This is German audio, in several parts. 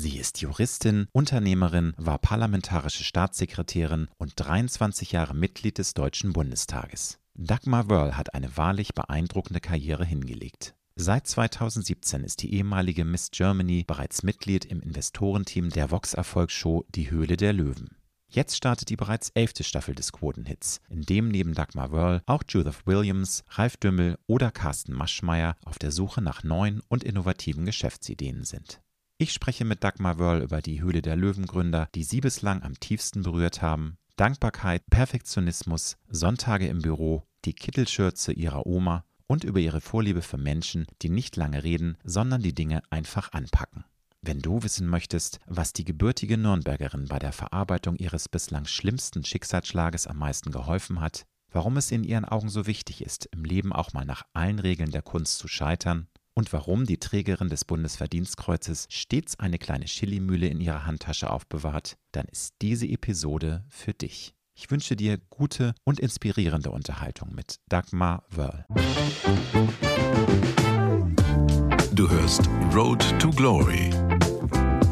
Sie ist Juristin, Unternehmerin, war parlamentarische Staatssekretärin und 23 Jahre Mitglied des Deutschen Bundestages. Dagmar Wörl hat eine wahrlich beeindruckende Karriere hingelegt. Seit 2017 ist die ehemalige Miss Germany bereits Mitglied im Investorenteam der Vox-Erfolgsshow Die Höhle der Löwen. Jetzt startet die bereits elfte Staffel des Quotenhits, in dem neben Dagmar Wörl auch Judith Williams, Ralf Dümmel oder Carsten Maschmeyer auf der Suche nach neuen und innovativen Geschäftsideen sind. Ich spreche mit Dagmar Wörl über die Höhle der Löwengründer, die sie bislang am tiefsten berührt haben, Dankbarkeit, Perfektionismus, Sonntage im Büro, die Kittelschürze ihrer Oma und über ihre Vorliebe für Menschen, die nicht lange reden, sondern die Dinge einfach anpacken. Wenn du wissen möchtest, was die gebürtige Nürnbergerin bei der Verarbeitung ihres bislang schlimmsten Schicksalsschlages am meisten geholfen hat, warum es in ihren Augen so wichtig ist, im Leben auch mal nach allen Regeln der Kunst zu scheitern und warum die Trägerin des Bundesverdienstkreuzes stets eine kleine Chilimühle in ihrer Handtasche aufbewahrt, dann ist diese Episode für dich. Ich wünsche dir gute und inspirierende Unterhaltung mit Dagmar Wörl. Du hörst Road to Glory.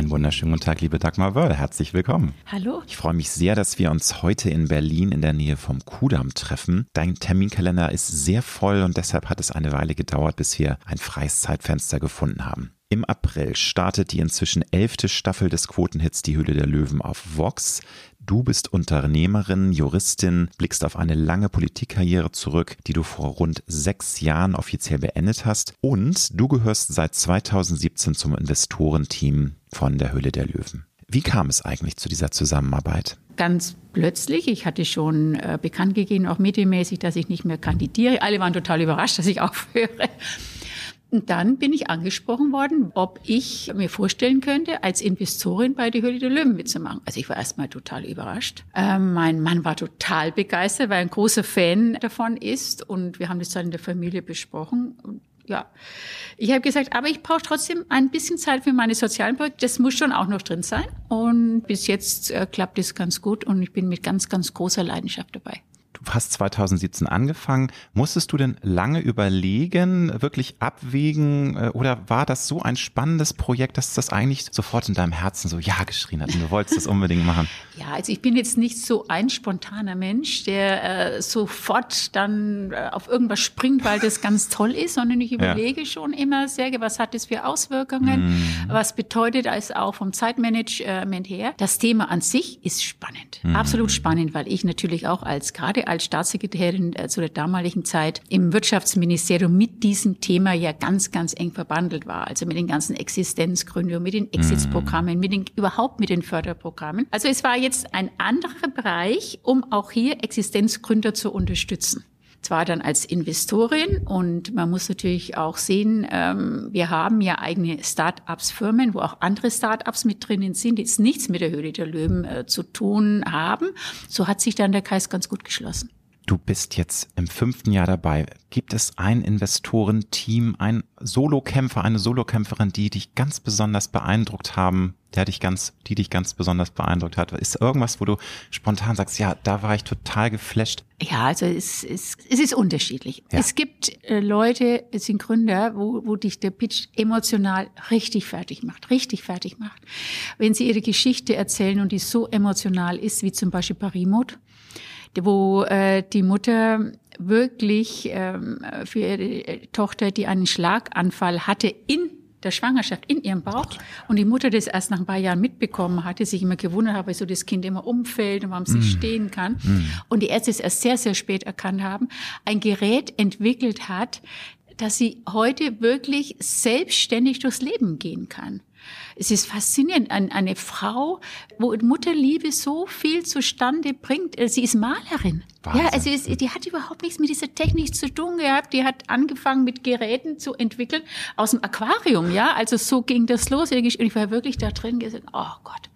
Einen wunderschönen guten Tag, liebe Dagmar Wörl. Herzlich willkommen. Hallo. Ich freue mich sehr, dass wir uns heute in Berlin in der Nähe vom Kudamm treffen. Dein Terminkalender ist sehr voll und deshalb hat es eine Weile gedauert, bis wir ein freies Zeitfenster gefunden haben. Im April startet die inzwischen elfte Staffel des Quotenhits Die Höhle der Löwen auf Vox. Du bist Unternehmerin, Juristin, blickst auf eine lange Politikkarriere zurück, die du vor rund sechs Jahren offiziell beendet hast. Und du gehörst seit 2017 zum Investorenteam von der Höhle der Löwen. Wie kam es eigentlich zu dieser Zusammenarbeit? Ganz plötzlich. Ich hatte schon äh, bekannt gegeben, auch medienmäßig, dass ich nicht mehr kandidiere. Alle waren total überrascht, dass ich aufhöre. Und dann bin ich angesprochen worden, ob ich mir vorstellen könnte, als Investorin bei der Höhle der Löwen mitzumachen. Also ich war erstmal total überrascht. Ähm, mein Mann war total begeistert, weil er ein großer Fan davon ist. Und wir haben das dann in der Familie besprochen. Und ja, ich habe gesagt, aber ich brauche trotzdem ein bisschen Zeit für meine sozialen Projekte. Das muss schon auch noch drin sein. Und bis jetzt äh, klappt es ganz gut und ich bin mit ganz, ganz großer Leidenschaft dabei. Du hast 2017 angefangen. Musstest du denn lange überlegen, wirklich abwägen äh, oder war das so ein spannendes Projekt, dass das eigentlich sofort in deinem Herzen so ja geschrien hat und du wolltest es unbedingt machen? Ja, also ich bin jetzt nicht so ein spontaner Mensch, der äh, sofort dann äh, auf irgendwas springt, weil das ganz toll ist, sondern ich überlege ja. schon immer sehr, was hat das für Auswirkungen, mhm. was bedeutet es auch vom Zeitmanagement her. Das Thema an sich ist spannend, mhm. absolut spannend, weil ich natürlich auch als gerade als Staatssekretärin äh, zu der damaligen Zeit im Wirtschaftsministerium mit diesem Thema ja ganz, ganz eng verbandelt war. Also mit den ganzen Existenzgründungen, mit den Exitsprogrammen, mit den, überhaupt mit den Förderprogrammen. Also es war jetzt ein anderer Bereich, um auch hier Existenzgründer zu unterstützen zwar dann als Investorin und man muss natürlich auch sehen, ähm, wir haben ja eigene Start-ups-Firmen, wo auch andere Start-ups mit drinnen sind, die jetzt nichts mit der Höhle der Löwen äh, zu tun haben. So hat sich dann der Kreis ganz gut geschlossen. Du bist jetzt im fünften Jahr dabei. Gibt es ein Investorenteam, ein Solokämpfer, eine Solokämpferin, die dich ganz besonders beeindruckt haben, der dich ganz, die dich ganz besonders beeindruckt hat? Ist irgendwas, wo du spontan sagst, ja, da war ich total geflasht? Ja, also es, es, es ist unterschiedlich. Ja. Es gibt äh, Leute, es sind Gründer, wo, wo dich der Pitch emotional richtig fertig macht, richtig fertig macht. Wenn sie ihre Geschichte erzählen und die so emotional ist, wie zum Beispiel Parimot, wo äh, die Mutter wirklich ähm, für ihre Tochter, die einen Schlaganfall hatte, in der Schwangerschaft in ihrem Bauch und die Mutter das erst nach ein paar Jahren mitbekommen hatte, sich immer gewundert hat, wieso das Kind immer umfällt und warum es mm. nicht stehen kann. Mm. Und die Ärzte es erst sehr, sehr spät erkannt haben, ein Gerät entwickelt hat, dass sie heute wirklich selbstständig durchs Leben gehen kann. Es ist faszinierend. Eine, Frau, wo Mutterliebe so viel zustande bringt. Äh, sie ist Malerin. Wahnsinn. Ja, also es, die hat überhaupt nichts mit dieser Technik zu tun gehabt. Die hat angefangen mit Geräten zu entwickeln aus dem Aquarium. Ja, also so ging das los. Und ich war wirklich da drin gesagt, oh Gott.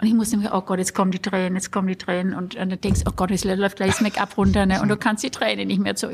Und ich musste mir, oh Gott, jetzt kommen die Tränen, jetzt kommen die Tränen. Und, und du denkst, oh Gott, jetzt läuft gleich das Make-up runter. Ne? Und du kannst die Tränen nicht mehr zu.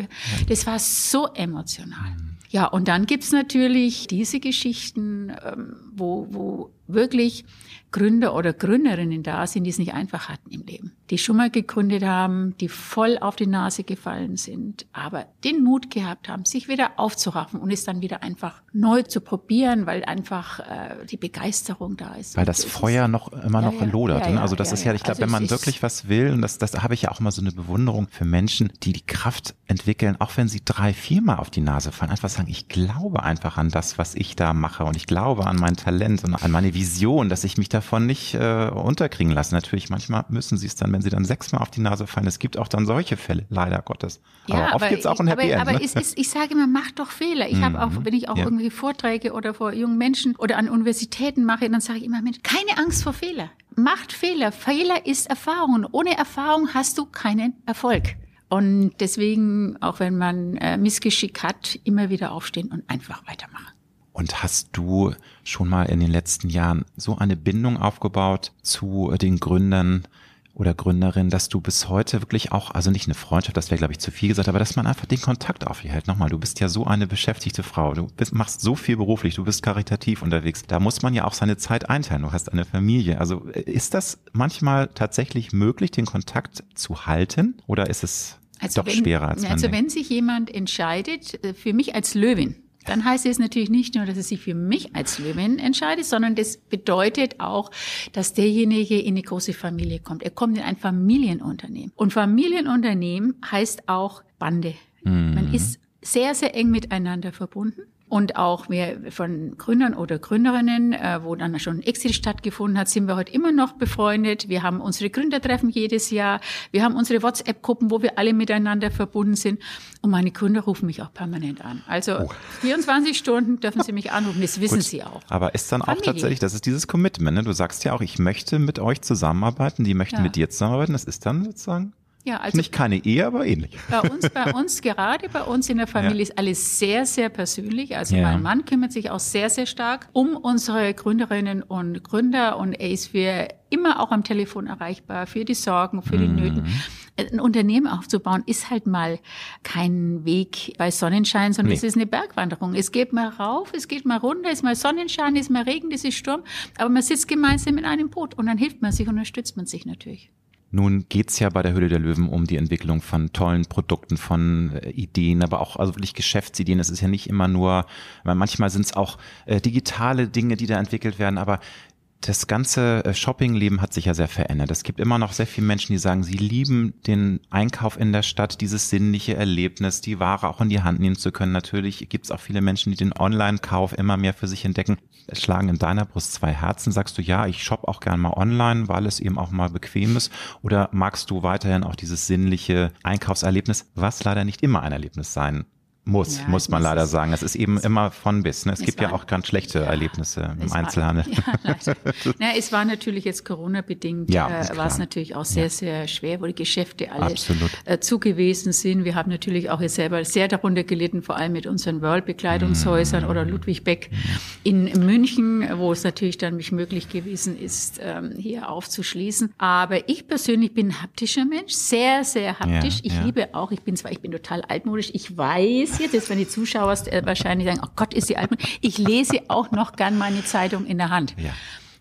Das war so emotional. Ja, und dann gibt's natürlich diese Geschichten, ähm, wo, wo wirklich Gründer oder Gründerinnen da sind, die es nicht einfach hatten im Leben. Die schon mal gegründet haben, die voll auf die Nase gefallen sind, aber den Mut gehabt haben, sich wieder aufzuraffen und es dann wieder einfach neu zu probieren, weil einfach äh, die Begeisterung da ist. Weil das, das Feuer noch immer ja, noch ja, lodert. Ja, ne? also das ist ja, ich glaube, also wenn man wirklich was will, und das, das habe ich ja auch immer so eine Bewunderung für Menschen, die die Kraft entwickeln, auch wenn sie drei, viermal auf die Nase fallen, einfach sagen, ich glaube einfach an das, was ich da mache und ich glaube an mein Talent und an meine Vision, dass ich mich davon nicht äh, unterkriegen lasse. Natürlich, manchmal müssen sie es dann, wenn sie dann sechsmal auf die Nase fallen. Es gibt auch dann solche Fälle, leider Gottes. Ja, aber oft gibt es auch ein Happy aber, End. Aber ne? es ist, ich sage immer, mach doch Fehler. Ich mhm. habe auch, wenn ich auch ja. irgendwie Vorträge oder vor jungen Menschen oder an Universitäten mache, dann sage ich immer, Mensch, keine Angst vor Fehler. Macht Fehler. Fehler ist Erfahrung. Ohne Erfahrung hast du keinen Erfolg. Und deswegen, auch wenn man äh, Missgeschick hat, immer wieder aufstehen und einfach weitermachen. Und hast du schon mal in den letzten Jahren so eine Bindung aufgebaut zu den Gründern oder Gründerinnen, dass du bis heute wirklich auch, also nicht eine Freundschaft, das wäre glaube ich zu viel gesagt, aber dass man einfach den Kontakt aufhält. Nochmal, du bist ja so eine beschäftigte Frau, du bist, machst so viel beruflich, du bist karitativ unterwegs. Da muss man ja auch seine Zeit einteilen. Du hast eine Familie. Also äh, ist das manchmal tatsächlich möglich, den Kontakt zu halten oder ist es also doch wenn, schwerer als man Also denkt? wenn sich jemand entscheidet, äh, für mich als Löwin, dann heißt es natürlich nicht nur, dass er sich für mich als Löwin entscheidet, sondern das bedeutet auch, dass derjenige in eine große Familie kommt. Er kommt in ein Familienunternehmen. Und Familienunternehmen heißt auch Bande. Mhm. Man ist sehr, sehr eng miteinander verbunden und auch wir von Gründern oder Gründerinnen, äh, wo dann schon ein Exit stattgefunden hat, sind wir heute immer noch befreundet. Wir haben unsere Gründertreffen jedes Jahr. Wir haben unsere WhatsApp-Gruppen, wo wir alle miteinander verbunden sind. Und meine Gründer rufen mich auch permanent an. Also oh. 24 Stunden dürfen sie mich anrufen. Das wissen Gut. sie auch. Aber ist dann Familie. auch tatsächlich, das ist dieses Commitment. Ne? Du sagst ja auch, ich möchte mit euch zusammenarbeiten, die möchten ja. mit dir zusammenarbeiten. Das ist dann sozusagen ja, also nicht keine Ehe, aber ähnlich. Bei uns, bei uns gerade bei uns in der Familie ja. ist alles sehr, sehr persönlich. Also ja. mein Mann kümmert sich auch sehr, sehr stark um unsere Gründerinnen und Gründer und er ist für immer auch am Telefon erreichbar für die Sorgen, für die mhm. Nöten. Ein Unternehmen aufzubauen ist halt mal kein Weg bei Sonnenschein, sondern nee. es ist eine Bergwanderung. Es geht mal rauf, es geht mal runter, es ist mal Sonnenschein, es ist mal Regen, es ist Sturm, aber man sitzt gemeinsam in einem Boot und dann hilft man sich, unterstützt man sich natürlich. Nun geht's ja bei der Höhle der Löwen um die Entwicklung von tollen Produkten, von äh, Ideen, aber auch also wirklich Geschäftsideen. Es ist ja nicht immer nur, manchmal sind es auch äh, digitale Dinge, die da entwickelt werden, aber das ganze äh, Shoppingleben hat sich ja sehr verändert. Es gibt immer noch sehr viele Menschen, die sagen, sie lieben den Einkauf in der Stadt, dieses sinnliche Erlebnis, die Ware auch in die Hand nehmen zu können. Natürlich gibt es auch viele Menschen, die den Online-Kauf immer mehr für sich entdecken. Es schlagen in deiner Brust zwei Herzen. Sagst du, ja, ich shoppe auch gern mal online, weil es eben auch mal bequem ist? Oder magst du weiterhin auch dieses sinnliche Einkaufserlebnis, was leider nicht immer ein Erlebnis sein muss, ja, muss man leider sagen. Es ist eben immer von bis. Ne? Es, es gibt war, ja auch ganz schlechte ja, Erlebnisse im Einzelhandel. War, ja, Na, es war natürlich jetzt Corona-bedingt, ja, äh, war es natürlich auch sehr, sehr schwer, wo die Geschäfte alle äh, zugewesen sind. Wir haben natürlich auch jetzt selber sehr darunter gelitten, vor allem mit unseren World-Bekleidungshäusern mm. oder Ludwig Beck in München, wo es natürlich dann nicht möglich gewesen ist, ähm, hier aufzuschließen. Aber ich persönlich bin ein haptischer Mensch, sehr, sehr haptisch. ich liebe auch, ich bin zwar, ich bin total altmodisch, ich weiß, interessiert ist, wenn die Zuschauer äh, wahrscheinlich sagen, oh Gott, ist die alt. Ich lese auch noch gern meine Zeitung in der Hand. Ja.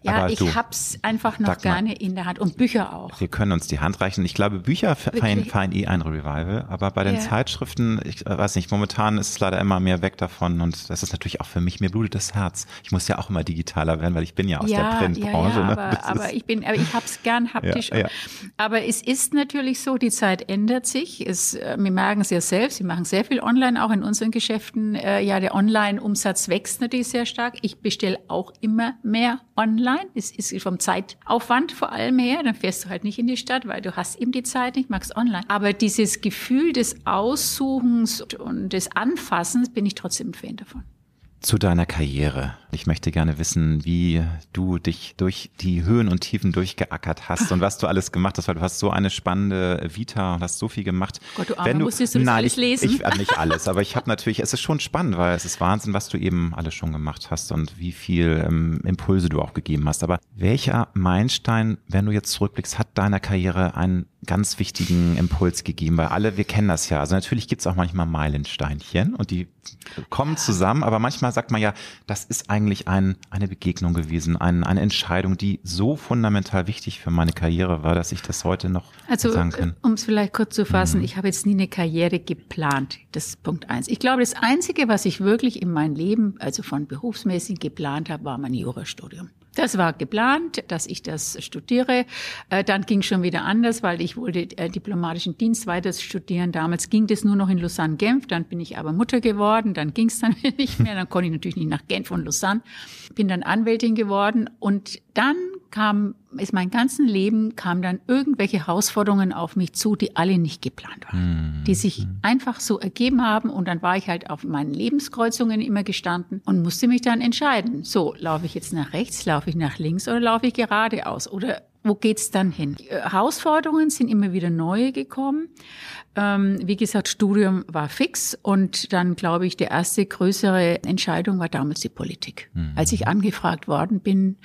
Ja, Aber ich du, hab's einfach noch gerne in der Hand und Bücher auch. Wir können uns die Hand reichen. Ich glaube, Bücher feiern, feiern eh ein Revival, aber bei den ja. Zeitschriften, ich äh, weiß nicht, momentan ist es leider immer mehr weg davon und das ist natürlich auch für mich, mir blutet das Herz. Ich muss ja auch immer digitaler werden, weil ich bin ja aus ja, der Printbranche. Ja, ja, aber, ne? aber ich bin, aber ich hab's gern haptisch. Ja, aber es ist natürlich so, die Zeit ändert sich. Es, äh, wir merken es ja selbst, wir machen sehr viel online, auch in unseren Geschäften. Äh, ja, der Online-Umsatz wächst natürlich sehr stark. Ich bestelle auch immer mehr online. Es ist vom Zeitaufwand vor allem her. Dann fährst du halt nicht in die Stadt, weil du hast eben die Zeit nicht, magst online. Aber dieses Gefühl des Aussuchens und des Anfassens bin ich trotzdem ein Fan davon. Zu deiner Karriere. Ich möchte gerne wissen, wie du dich durch die Höhen und Tiefen durchgeackert hast und was du alles gemacht hast, weil du hast so eine spannende Vita und hast so viel gemacht. Gott, du, Wenn du musstest du das nein, alles lesen? Ich, ich, nicht alles, aber ich habe natürlich, es ist schon spannend, weil es ist Wahnsinn, was du eben alles schon gemacht hast und wie viel ähm, Impulse du auch gegeben hast. Aber welcher Meilenstein, wenn du jetzt zurückblickst, hat deiner Karriere einen ganz wichtigen Impuls gegeben? Weil alle, wir kennen das ja. Also natürlich gibt es auch manchmal Meilensteinchen und die kommen zusammen, aber manchmal sagt man ja, das ist eigentlich ein, eine Begegnung gewesen, ein, eine Entscheidung, die so fundamental wichtig für meine Karriere war, dass ich das heute noch also, sagen kann. Um es vielleicht kurz zu fassen, mhm. ich habe jetzt nie eine Karriere geplant. Das ist Punkt eins. Ich glaube, das Einzige, was ich wirklich in meinem Leben, also von berufsmäßig geplant habe, war mein Jurastudium. Das war geplant, dass ich das studiere. Äh, dann ging schon wieder anders, weil ich wollte äh, diplomatischen Dienst weiter studieren. Damals ging das nur noch in Lausanne-Genf. Dann bin ich aber Mutter geworden. Dann ging es dann nicht mehr. Dann konnte ich natürlich nicht nach Genf und Lausanne. Bin dann Anwältin geworden. Und dann kam, ist mein ganzes Leben, kam dann irgendwelche Herausforderungen auf mich zu, die alle nicht geplant waren. Mhm. Die sich einfach so ergeben haben. Und dann war ich halt auf meinen Lebenskreuzungen immer gestanden und musste mich dann entscheiden. So, laufe ich jetzt nach rechts, laufe ich nach links oder laufe ich geradeaus? Oder wo geht's dann hin? Die Herausforderungen sind immer wieder neue gekommen. Ähm, wie gesagt, Studium war fix und dann glaube ich, die erste größere Entscheidung war damals die Politik. Mhm. Als ich angefragt worden bin,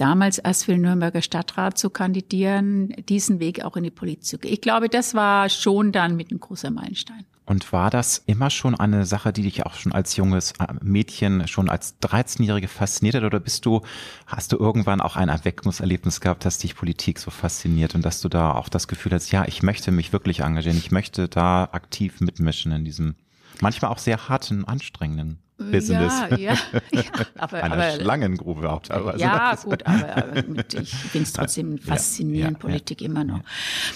damals erst für Nürnberger Stadtrat zu kandidieren, diesen Weg auch in die Politik zu gehen. Ich glaube, das war schon dann mit einem großer Meilenstein. Und war das immer schon eine Sache, die dich auch schon als junges äh, Mädchen, schon als 13-Jährige fasziniert hat? Oder bist du, hast du irgendwann auch ein Erweckungserlebnis gehabt, dass dich Politik so fasziniert und dass du da auch das Gefühl hast, ja, ich möchte mich wirklich engagieren, ich möchte da aktiv mitmischen in diesem manchmal auch sehr harten, anstrengenden Business. Ja, ja, ja aber, Eine aber, Schlangengrube auch teilweise. Ja, gut, aber ich finde es trotzdem faszinierend, ja, Politik immer noch.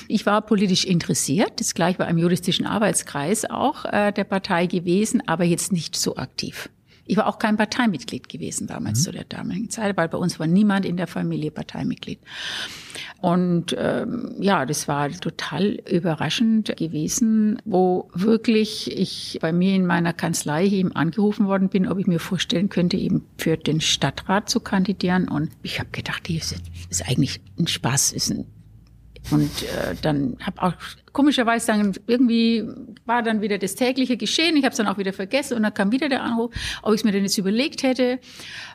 Ich war politisch interessiert, das gleich bei einem juristischen Arbeitskreis auch äh, der Partei gewesen, aber jetzt nicht so aktiv. Ich war auch kein Parteimitglied gewesen damals mhm. zu der damaligen Zeit, weil bei uns war niemand in der Familie Parteimitglied. Und ähm, ja, das war total überraschend gewesen, wo wirklich ich bei mir in meiner Kanzlei eben angerufen worden bin, ob ich mir vorstellen könnte, eben für den Stadtrat zu kandidieren. Und ich habe gedacht, das ist eigentlich ein Spaß, ist ein und äh, dann habe auch komischerweise dann irgendwie war dann wieder das tägliche Geschehen. Ich habe es dann auch wieder vergessen und dann kam wieder der Anruf, ob ich es mir denn jetzt überlegt hätte.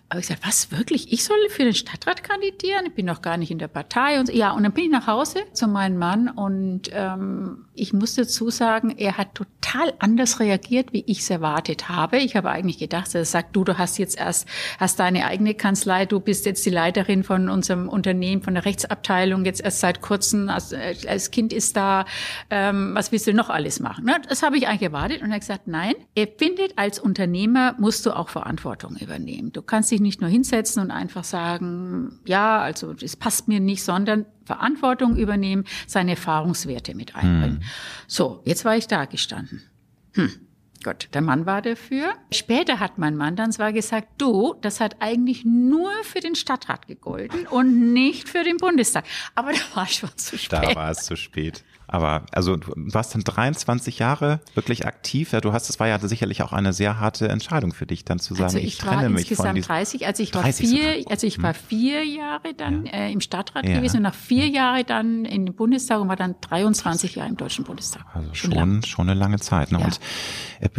Aber ich sagte, was wirklich? Ich soll für den Stadtrat kandidieren? Ich bin noch gar nicht in der Partei und ja. Und dann bin ich nach Hause zu meinem Mann und ähm, ich muss dazu sagen, er hat total anders reagiert, wie ich es erwartet habe. Ich habe eigentlich gedacht, er sagt, du, du hast jetzt erst hast deine eigene Kanzlei, du bist jetzt die Leiterin von unserem Unternehmen, von der Rechtsabteilung, jetzt erst seit kurzem, als, als Kind ist da ähm, was willst du noch alles machen? Ne? Das habe ich eigentlich erwartet und er hat gesagt, nein, er findet, als Unternehmer musst du auch Verantwortung übernehmen. Du kannst nicht nur hinsetzen und einfach sagen, ja, also das passt mir nicht, sondern Verantwortung übernehmen, seine Erfahrungswerte mit einbringen. Hm. So, jetzt war ich da gestanden. Hm. Gott, der Mann war dafür. Später hat mein Mann dann zwar gesagt, du, das hat eigentlich nur für den Stadtrat gegolten und nicht für den Bundestag. Aber da war schon zu spät. Da war es zu spät. Aber also du warst dann 23 Jahre wirklich aktiv. Ja, du hast, es war ja sicherlich auch eine sehr harte Entscheidung für dich, dann zu sagen, also ich, ich trenne mich von diesem 30, also ich war vier, also ich war hm. vier Jahre dann ja. äh, im Stadtrat ja. gewesen und nach vier Jahren dann in den Bundestag und war dann 23 Jahre im Deutschen Bundestag. Also schon, schon, schon eine lange Zeit. Ne? Und äh,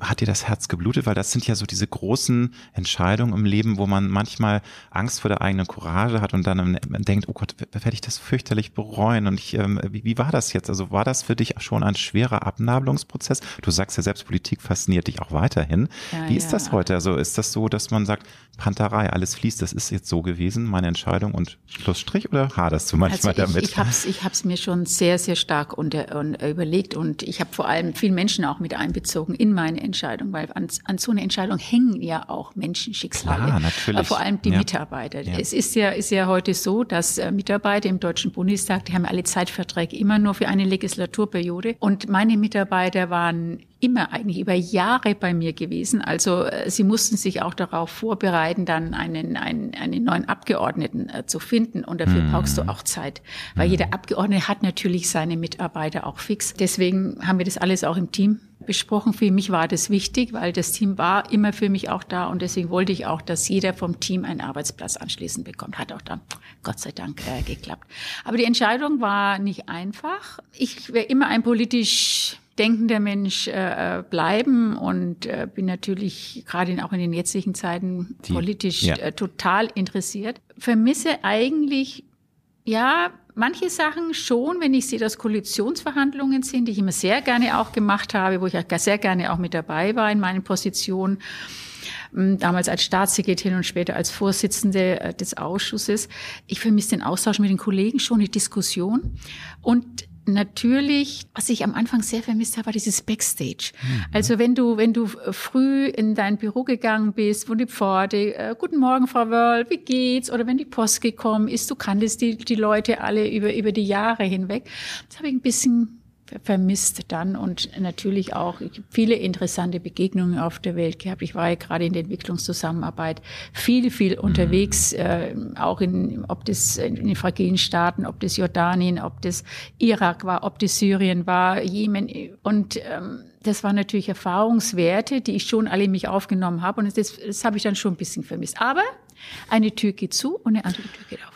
hat dir das Herz geblutet? Weil das sind ja so diese großen Entscheidungen im Leben, wo man manchmal Angst vor der eigenen Courage hat und dann denkt, oh Gott, werde ich das fürchterlich bereuen? Und ich, ähm, wie, wie war das jetzt? Also war das für dich schon ein schwerer Abnabelungsprozess? Du sagst ja selbst, Politik fasziniert dich auch weiterhin. Ja, Wie ist ja. das heute? Also ist das so, dass man sagt, Panterei, alles fließt, das ist jetzt so gewesen, meine Entscheidung und Schlussstrich oder haderst du manchmal also ich, damit? Ich habe es ich hab's mir schon sehr, sehr stark unter, und, überlegt und ich habe vor allem viele Menschen auch mit einbezogen in meine Entscheidung, weil an, an so einer Entscheidung hängen ja auch Menschenschicksale. Klar, natürlich. Vor allem die ja. Mitarbeiter. Es ist ja, ist ja heute so, dass äh, Mitarbeiter im Deutschen Bundestag, die haben alle Zeitverträge immer nur für eine Legislaturperiode. Und meine Mitarbeiter waren immer eigentlich über Jahre bei mir gewesen. Also äh, sie mussten sich auch darauf vorbereiten, dann einen, einen, einen neuen Abgeordneten äh, zu finden. Und dafür mhm. brauchst du auch Zeit. Weil mhm. jeder Abgeordnete hat natürlich seine Mitarbeiter auch fix. Deswegen haben wir das alles auch im Team besprochen. Für mich war das wichtig, weil das Team war immer für mich auch da und deswegen wollte ich auch, dass jeder vom Team einen Arbeitsplatz anschließend bekommt. Hat auch dann Gott sei Dank äh, geklappt. Aber die Entscheidung war nicht einfach. Ich wäre immer ein politisch denkender Mensch äh, bleiben und äh, bin natürlich gerade auch in den jetzigen Zeiten Die, politisch ja. äh, total interessiert. Vermisse eigentlich, ja, manche Sachen schon, wenn ich sehe, dass Koalitionsverhandlungen sind, die ich immer sehr gerne auch gemacht habe, wo ich auch sehr gerne auch mit dabei war in meinen Positionen hm, damals als Staatssekretärin und später als Vorsitzende äh, des Ausschusses. Ich vermisse den Austausch mit den Kollegen schon, die Diskussion. Und natürlich, was ich am Anfang sehr vermisst habe, war dieses Backstage. Mhm. Also wenn du, wenn du früh in dein Büro gegangen bist, wo die Pforte, äh, guten Morgen, Frau Wörl, wie geht's? Oder wenn die Post gekommen ist, du kanntest die, die Leute alle über, über die Jahre hinweg. Das habe ich ein bisschen vermisst dann und natürlich auch viele interessante Begegnungen auf der Welt gehabt. Ich war ja gerade in der Entwicklungszusammenarbeit viel, viel unterwegs, mhm. äh, auch in, ob das in den fragilen Staaten, ob das Jordanien, ob das Irak war, ob das Syrien war, Jemen und ähm, das waren natürlich Erfahrungswerte, die ich schon alle in mich aufgenommen habe und das, das habe ich dann schon ein bisschen vermisst. Aber eine Tür geht zu und eine andere Tür geht auf.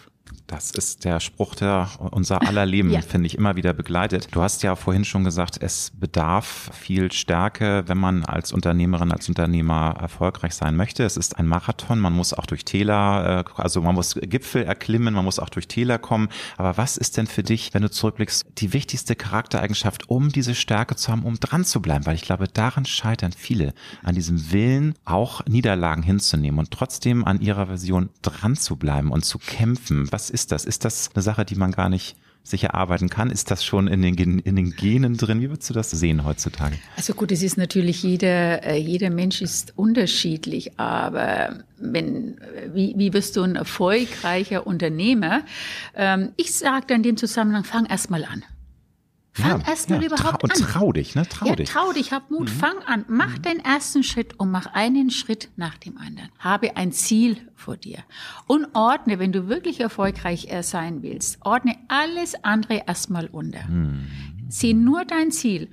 Das ist der Spruch, der unser aller Leben, ja. finde ich, immer wieder begleitet. Du hast ja vorhin schon gesagt, es bedarf viel Stärke, wenn man als Unternehmerin, als Unternehmer erfolgreich sein möchte. Es ist ein Marathon, man muss auch durch Täler, äh, also man muss Gipfel erklimmen, man muss auch durch Täler kommen. Aber was ist denn für dich, wenn du zurückblickst, die wichtigste Charaktereigenschaft, um diese Stärke zu haben, um dran zu bleiben? Weil ich glaube, daran scheitern viele, an diesem Willen, auch Niederlagen hinzunehmen und trotzdem an ihrer Version dran zu bleiben und zu kämpfen. Was ist ist das? Ist das eine Sache, die man gar nicht sich erarbeiten kann? Ist das schon in den, in den Genen drin? Wie würdest du das sehen heutzutage? Also gut, es ist natürlich jeder, äh, jeder Mensch ist unterschiedlich, aber wenn, wie, wie wirst du ein erfolgreicher Unternehmer? Ähm, ich sage in dem Zusammenhang, fang erst mal an. Fang ja, erst mal ja, überhaupt und an. Und trau dich, ne? Trau ja, dich. Trau dich, hab Mut, mhm. fang an. Mach mhm. den ersten Schritt und mach einen Schritt nach dem anderen. Habe ein Ziel vor dir. Und ordne, wenn du wirklich erfolgreich sein willst, ordne alles andere erstmal unter. Mhm. Sieh nur dein Ziel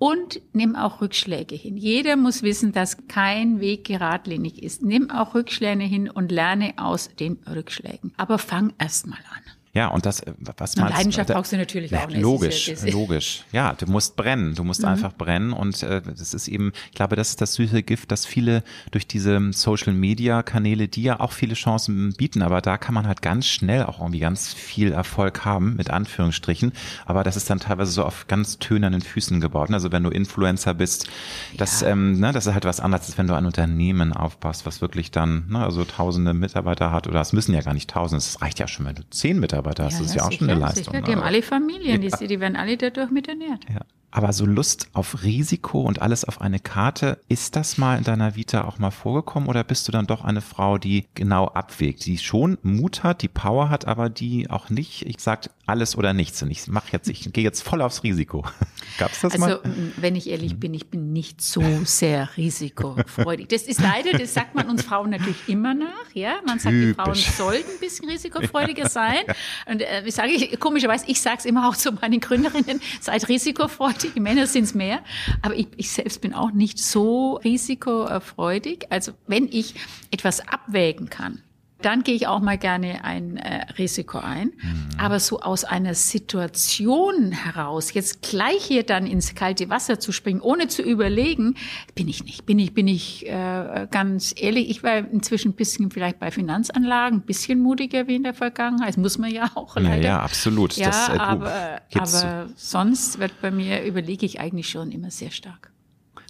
und nimm auch Rückschläge hin. Jeder muss wissen, dass kein Weg geradlinig ist. Nimm auch Rückschläge hin und lerne aus den Rückschlägen. Aber fang erst mal an. Ja, und das, äh, was man. Leidenschaft brauchst du natürlich auch nicht. Logisch, ja logisch. Ja, du musst brennen. Du musst mhm. einfach brennen. Und äh, das ist eben, ich glaube, das ist das süße Gift, dass viele durch diese Social Media Kanäle, die ja auch viele Chancen bieten, aber da kann man halt ganz schnell auch irgendwie ganz viel Erfolg haben, mit Anführungsstrichen. Aber das ist dann teilweise so auf ganz tönernen Füßen gebaut. Also wenn du Influencer bist, das, ja. ähm, ne, das ist halt was anderes, als wenn du ein Unternehmen aufpasst, was wirklich dann, ne, also tausende Mitarbeiter hat, oder es müssen ja gar nicht tausend, es reicht ja schon, wenn du zehn Mitarbeiter Mitarbeiter hast. Ja, das ist ja auch schon eine Leistung. Sicher. Die haben alle Familien, die, die werden alle dadurch mit ernährt. Ja. Aber so Lust auf Risiko und alles auf eine Karte, ist das mal in deiner Vita auch mal vorgekommen oder bist du dann doch eine Frau, die genau abwägt, die schon Mut hat, die Power hat, aber die auch nicht, ich sag alles oder nichts und ich mache jetzt, ich gehe jetzt voll aufs Risiko. Gab's das also, mal? Also, wenn ich ehrlich bin, ich bin nicht so sehr risikofreudig. Das ist leider, das sagt man uns Frauen natürlich immer nach, ja. Man sagt, Typisch. die Frauen sollten ein bisschen risikofreudiger sein. Und äh, ich sage ich, komischerweise, ich sage es immer auch zu meinen Gründerinnen, seid risikofreudig die Männer sind es mehr. Aber ich, ich selbst bin auch nicht so risikofreudig. Also wenn ich etwas abwägen kann, dann gehe ich auch mal gerne ein äh, Risiko ein. Mhm. Aber so aus einer Situation heraus, jetzt gleich hier dann ins kalte Wasser zu springen, ohne zu überlegen, bin ich nicht. Bin ich, bin ich äh, ganz ehrlich, ich war inzwischen ein bisschen vielleicht bei Finanzanlagen, ein bisschen mutiger wie in der Vergangenheit. Das muss man ja auch leider. Ja, ja absolut. Ja, das, äh, aber, aber sonst wird bei mir, überlege ich eigentlich schon immer sehr stark.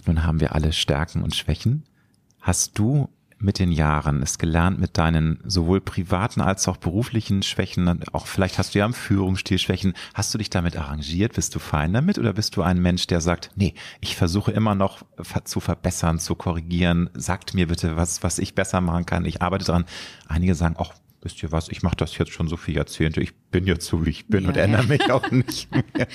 Nun haben wir alle Stärken und Schwächen. Hast du mit den Jahren es gelernt, mit deinen sowohl privaten als auch beruflichen Schwächen, auch vielleicht hast du ja im Führungsstil Schwächen, hast du dich damit arrangiert? Bist du fein damit oder bist du ein Mensch, der sagt, nee, ich versuche immer noch zu verbessern, zu korrigieren, sagt mir bitte, was, was ich besser machen kann, ich arbeite dran. Einige sagen, ach, wisst ihr was, ich mache das jetzt schon so viele Jahrzehnte, ich bin jetzt so, wie ich bin ja, und ändere mich auch nicht mehr.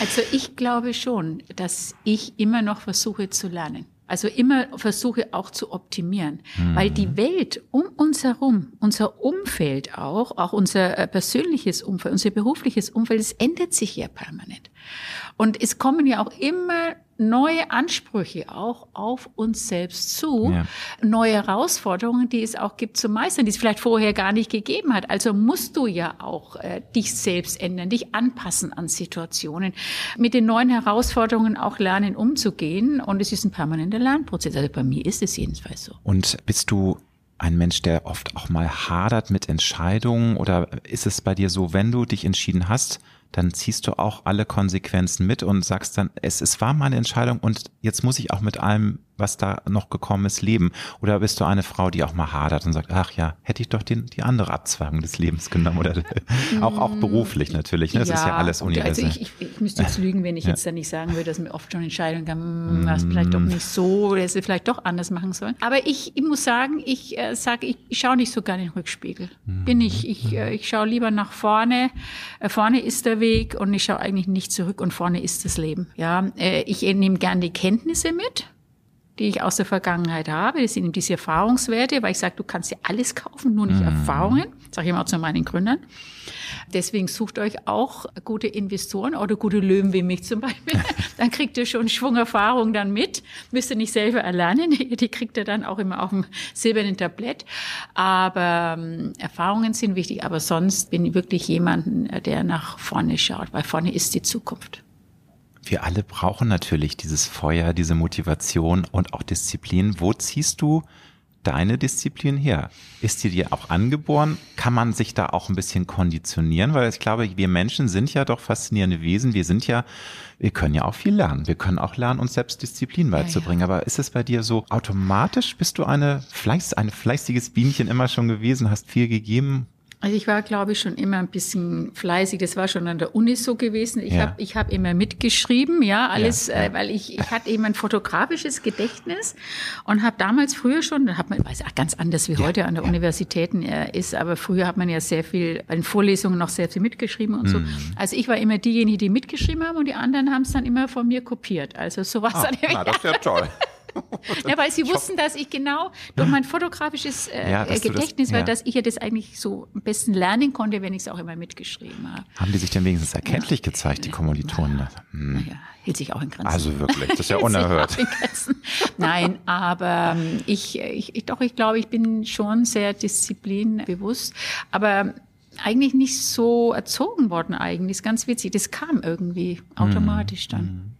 Also ich glaube schon, dass ich immer noch versuche zu lernen. Also immer versuche auch zu optimieren, mhm. weil die Welt um uns herum, unser Umfeld auch, auch unser äh, persönliches Umfeld, unser berufliches Umfeld, es ändert sich ja permanent. Und es kommen ja auch immer neue Ansprüche auch auf uns selbst zu, ja. neue Herausforderungen, die es auch gibt zu meistern, die es vielleicht vorher gar nicht gegeben hat. Also musst du ja auch äh, dich selbst ändern, dich anpassen an Situationen, mit den neuen Herausforderungen auch lernen umzugehen. Und es ist ein permanenter Lernprozess. Also bei mir ist es jedenfalls so. Und bist du ein Mensch, der oft auch mal hadert mit Entscheidungen? Oder ist es bei dir so, wenn du dich entschieden hast, dann ziehst du auch alle Konsequenzen mit und sagst dann, es, es war meine Entscheidung und jetzt muss ich auch mit allem was da noch gekommen ist, leben? Oder bist du eine Frau, die auch mal hadert und sagt, ach ja, hätte ich doch den, die andere Abzweigung des Lebens genommen oder auch, auch beruflich natürlich. Ne? Das ja, ist ja alles universell. Also ich, ich, ich müsste jetzt lügen, wenn ich ja. jetzt da nicht sagen würde, dass mir oft schon Entscheidungen gab, hm, was vielleicht doch nicht so, oder sie vielleicht doch anders machen sollen. Aber ich, ich muss sagen, ich äh, sage, ich, ich schaue nicht so gerne in den Rückspiegel. Bin ich. Ich, äh, ich schaue lieber nach vorne. Äh, vorne ist der Weg und ich schaue eigentlich nicht zurück und vorne ist das Leben. Ja, äh, ich nehme gerne die Kenntnisse mit die ich aus der Vergangenheit habe. Das sind eben diese Erfahrungswerte, weil ich sage, du kannst ja alles kaufen, nur nicht mhm. Erfahrungen. Sage ich immer zu meinen Gründern. Deswegen sucht euch auch gute Investoren oder gute Löwen wie mich zum Beispiel. Dann kriegt ihr schon Schwung Erfahrung dann mit. Müsst ihr nicht selber erlernen. Die kriegt ihr dann auch immer auf dem silbernen Tablett. Aber ähm, Erfahrungen sind wichtig. Aber sonst bin ich wirklich jemanden, der nach vorne schaut, weil vorne ist die Zukunft wir alle brauchen natürlich dieses Feuer, diese Motivation und auch Disziplin. Wo ziehst du deine Disziplin her? Ist die dir auch angeboren? Kann man sich da auch ein bisschen konditionieren? Weil ich glaube, wir Menschen sind ja doch faszinierende Wesen. Wir sind ja, wir können ja auch viel lernen. Wir können auch lernen, uns selbst Disziplin beizubringen. Ja, ja. Aber ist es bei dir so automatisch? Bist du eine Fleiß, ein fleißiges Bienchen immer schon gewesen? Hast viel gegeben? Also ich war, glaube ich, schon immer ein bisschen fleißig. Das war schon an der Uni so gewesen. Ich ja. habe ich hab immer mitgeschrieben, ja, alles, ja, ja. Äh, weil ich, ich hatte eben ein fotografisches Gedächtnis und habe damals früher schon, da hat man, weiß auch ganz anders wie heute an der Universitäten äh, ist, aber früher hat man ja sehr viel in Vorlesungen noch sehr viel mitgeschrieben und so. Mhm. Also ich war immer diejenige, die mitgeschrieben haben und die anderen haben es dann immer von mir kopiert. Also so war es ah. Na, das ist ja toll. ja, weil sie wussten, dass ich genau durch mein fotografisches äh, ja, Gedächtnis, das, ja. weil dass ich ja das eigentlich so am besten lernen konnte, wenn ich es auch immer mitgeschrieben habe. Haben die sich denn wenigstens erkenntlich ja. gezeigt, die Kommilitonen? Ja. Hm. ja, hielt sich auch in Grenzen. Also wirklich, das ist ja unerhört. Nein, aber ähm, ich, ich, ich, doch, ich glaube, ich bin schon sehr disziplinbewusst, aber eigentlich nicht so erzogen worden eigentlich. Das ist ganz witzig. Das kam irgendwie automatisch dann.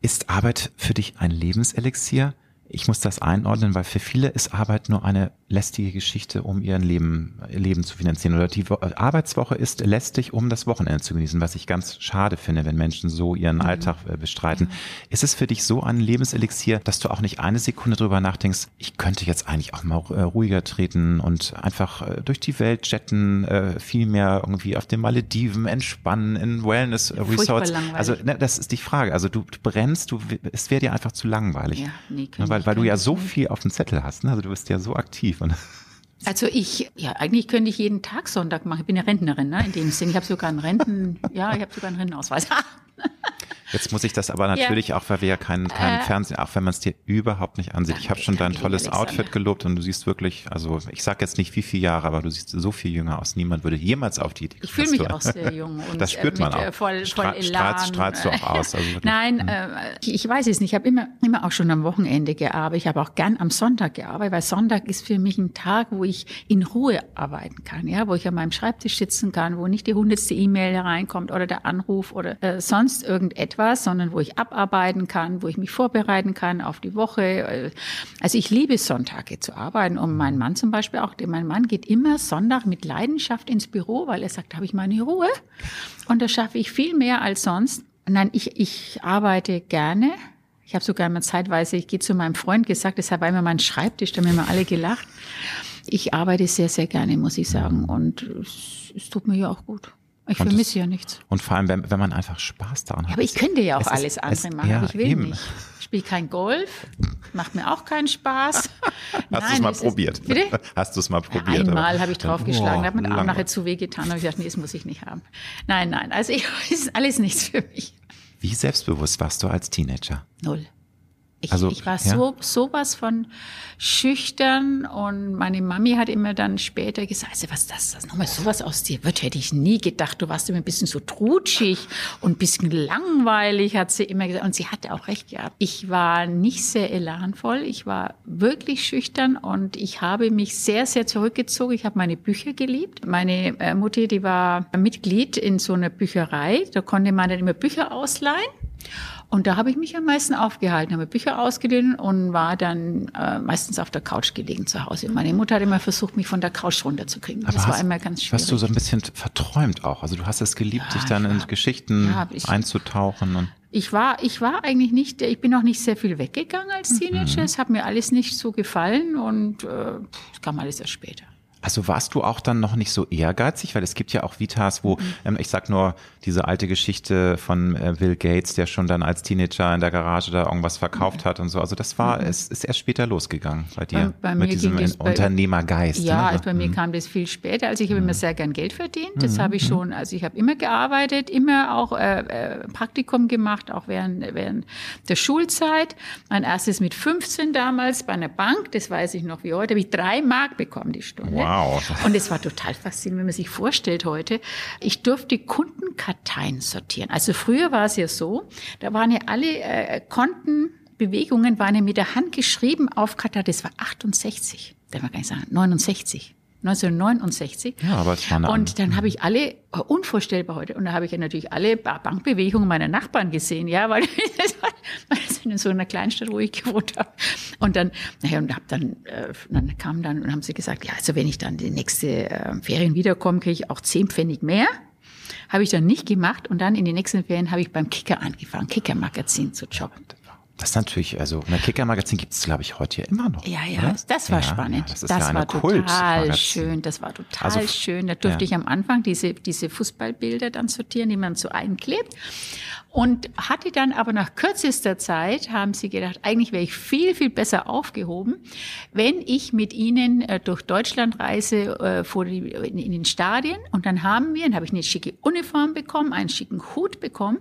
Ist Arbeit für dich ein Lebenselixier? Ich muss das einordnen, weil für viele ist Arbeit nur eine lästige Geschichte, um ihren Leben, ihr Leben zu finanzieren. Oder die Arbeitswoche ist lästig, um das Wochenende zu genießen, was ich ganz schade finde, wenn Menschen so ihren mhm. Alltag äh, bestreiten. Ja. Ist es für dich so ein Lebenselixier, dass du auch nicht eine Sekunde drüber nachdenkst, ich könnte jetzt eigentlich auch mal äh, ruhiger treten und einfach äh, durch die Welt jetten, viel mehr irgendwie auf den Malediven entspannen, in Wellness-Resorts. Also ne, das ist die Frage. Also du, du brennst, du, es wäre dir einfach zu langweilig. Ja, nee, ne, weil, weil du ja so viel auf dem Zettel hast. Ne? Also du bist ja so aktiv. Also ich, ja, eigentlich könnte ich jeden Tag Sonntag machen. Ich bin ja Rentnerin, ne, in dem Sinn. Ich habe sogar einen Renten, ja, ich habe sogar einen Rentenausweis. Jetzt muss ich das aber natürlich ja. auch, weil wir ja keinen kein äh, Fernsehen, auch wenn man es dir überhaupt nicht ansieht. Ich habe schon dein tolles Outfit gelobt und du siehst wirklich, also ich sage jetzt nicht wie viele Jahre, aber du siehst so viel jünger aus. Niemand würde jemals auf die Idee kommen. Ich fühle mich du, auch sehr jung. Und das spürt man äh, auch. Voll, voll Stra. Strahlst, strahlst du auch aus. Also Nein, hm. äh, ich weiß es nicht. Ich habe immer, immer auch schon am Wochenende gearbeitet. Ich habe auch gern am Sonntag gearbeitet, weil Sonntag ist für mich ein Tag, wo ich in Ruhe arbeiten kann, ja, wo ich an meinem Schreibtisch sitzen kann, wo nicht die hundertste E-Mail hereinkommt oder der Anruf oder äh, sonst irgendetwas, sondern wo ich abarbeiten kann, wo ich mich vorbereiten kann auf die Woche. Also ich liebe Sonntage zu arbeiten und mein Mann zum Beispiel auch. Mein Mann geht immer Sonntag mit Leidenschaft ins Büro, weil er sagt, habe ich meine Ruhe und da schaffe ich viel mehr als sonst. Nein, ich, ich arbeite gerne. Ich habe sogar mal zeitweise, ich gehe zu meinem Freund gesagt, deshalb war immer mein Schreibtisch, da haben immer alle gelacht. Ich arbeite sehr, sehr gerne, muss ich sagen. Und es, es tut mir ja auch gut. Ich vermisse ja nichts. Und vor allem, wenn, wenn man einfach Spaß daran hat. Ja, aber ich könnte ja auch alles ist, andere es, machen, ja, ich will eben. nicht. Ich spiele kein Golf, macht mir auch keinen Spaß. Hast du es mal probiert? Ist, bitte? Hast du es mal probiert? Einmal habe ich draufgeschlagen, oh, da hat mir auch nachher zu weh getan und ich dachte, nee, das muss ich nicht haben. Nein, nein, also ich, ist alles nichts für mich. Wie selbstbewusst warst du als Teenager? Null. Ich, also, ich war ja. so sowas von schüchtern und meine Mami hat immer dann später gesagt, also was das, das nochmal sowas aus dir wird, hätte ich nie gedacht. Du warst immer ein bisschen so trutschig und ein bisschen langweilig, hat sie immer gesagt. Und sie hatte auch recht gehabt. Ich war nicht sehr elanvoll, ich war wirklich schüchtern und ich habe mich sehr, sehr zurückgezogen. Ich habe meine Bücher geliebt. Meine äh, Mutti, die war Mitglied in so einer Bücherei. Da konnte man dann immer Bücher ausleihen. Und da habe ich mich am meisten aufgehalten, habe Bücher ausgeliehen und war dann äh, meistens auf der Couch gelegen zu Hause. Meine Mutter hat immer versucht, mich von der Couch runterzukriegen. Aber das hast, war immer ganz schwierig. Hast du so ein bisschen verträumt auch? Also du hast es geliebt, ja, sich dann in Geschichten ja, ich, einzutauchen und ich war, ich war eigentlich nicht, ich bin auch nicht sehr viel weggegangen als mhm. Teenager. Mhm. Es hat mir alles nicht so gefallen und äh, es äh, kam alles erst später. Also warst du auch dann noch nicht so ehrgeizig, weil es gibt ja auch Vitas, wo, mhm. ähm, ich sag nur, diese alte Geschichte von äh, Bill Gates, der schon dann als Teenager in der Garage da irgendwas verkauft hat und so. Also das war, mhm. es ist erst später losgegangen bei dir. Bei, bei mit diesem Unternehmergeist. Ja, ne? also bei mir mhm. kam das viel später. Also ich habe immer mhm. sehr gern Geld verdient. Das mhm. habe ich schon, also ich habe immer gearbeitet, immer auch äh, äh, Praktikum gemacht, auch während, während der Schulzeit. Mein erstes mit 15 damals bei einer Bank, das weiß ich noch wie heute, habe ich drei Mark bekommen die Stunde. Wow. Wow. Und es war total faszinierend, wenn man sich vorstellt heute, ich durfte Kundenkarteien sortieren. Also früher war es ja so, da waren ja alle äh, Kontenbewegungen waren ja mit der Hand geschrieben auf Kartei, das war 68, darf man gar nicht sagen, 69. 1969. Ja, aber es war eine Und dann habe ich alle, oh, unvorstellbar heute, und da habe ich ja natürlich alle Bankbewegungen meiner Nachbarn gesehen, ja, weil das in so einer Kleinstadt, wo ich gewohnt habe. Und dann, naja, und hab dann, äh, dann kam dann und haben sie gesagt, ja, also wenn ich dann die nächste äh, Ferien wiederkomme, kriege ich auch zehn Pfennig mehr. Habe ich dann nicht gemacht und dann in den nächsten Ferien habe ich beim Kicker angefangen, Kicker-Magazin zu jobben. Das ist natürlich, also ein Kicker-Magazin gibt es, glaube ich, heute ja immer noch. Ja, ja, oder? das war ja, spannend. Ja, das, das ja war total schön. Das war total also, schön. Da durfte ich am Anfang diese, diese Fußballbilder dann sortieren, die man so einklebt. Und hatte dann aber nach kürzester Zeit, haben sie gedacht, eigentlich wäre ich viel, viel besser aufgehoben, wenn ich mit ihnen äh, durch Deutschland reise äh, vor die, in, in den Stadien. Und dann haben wir, dann habe ich eine schicke Uniform bekommen, einen schicken Hut bekommen.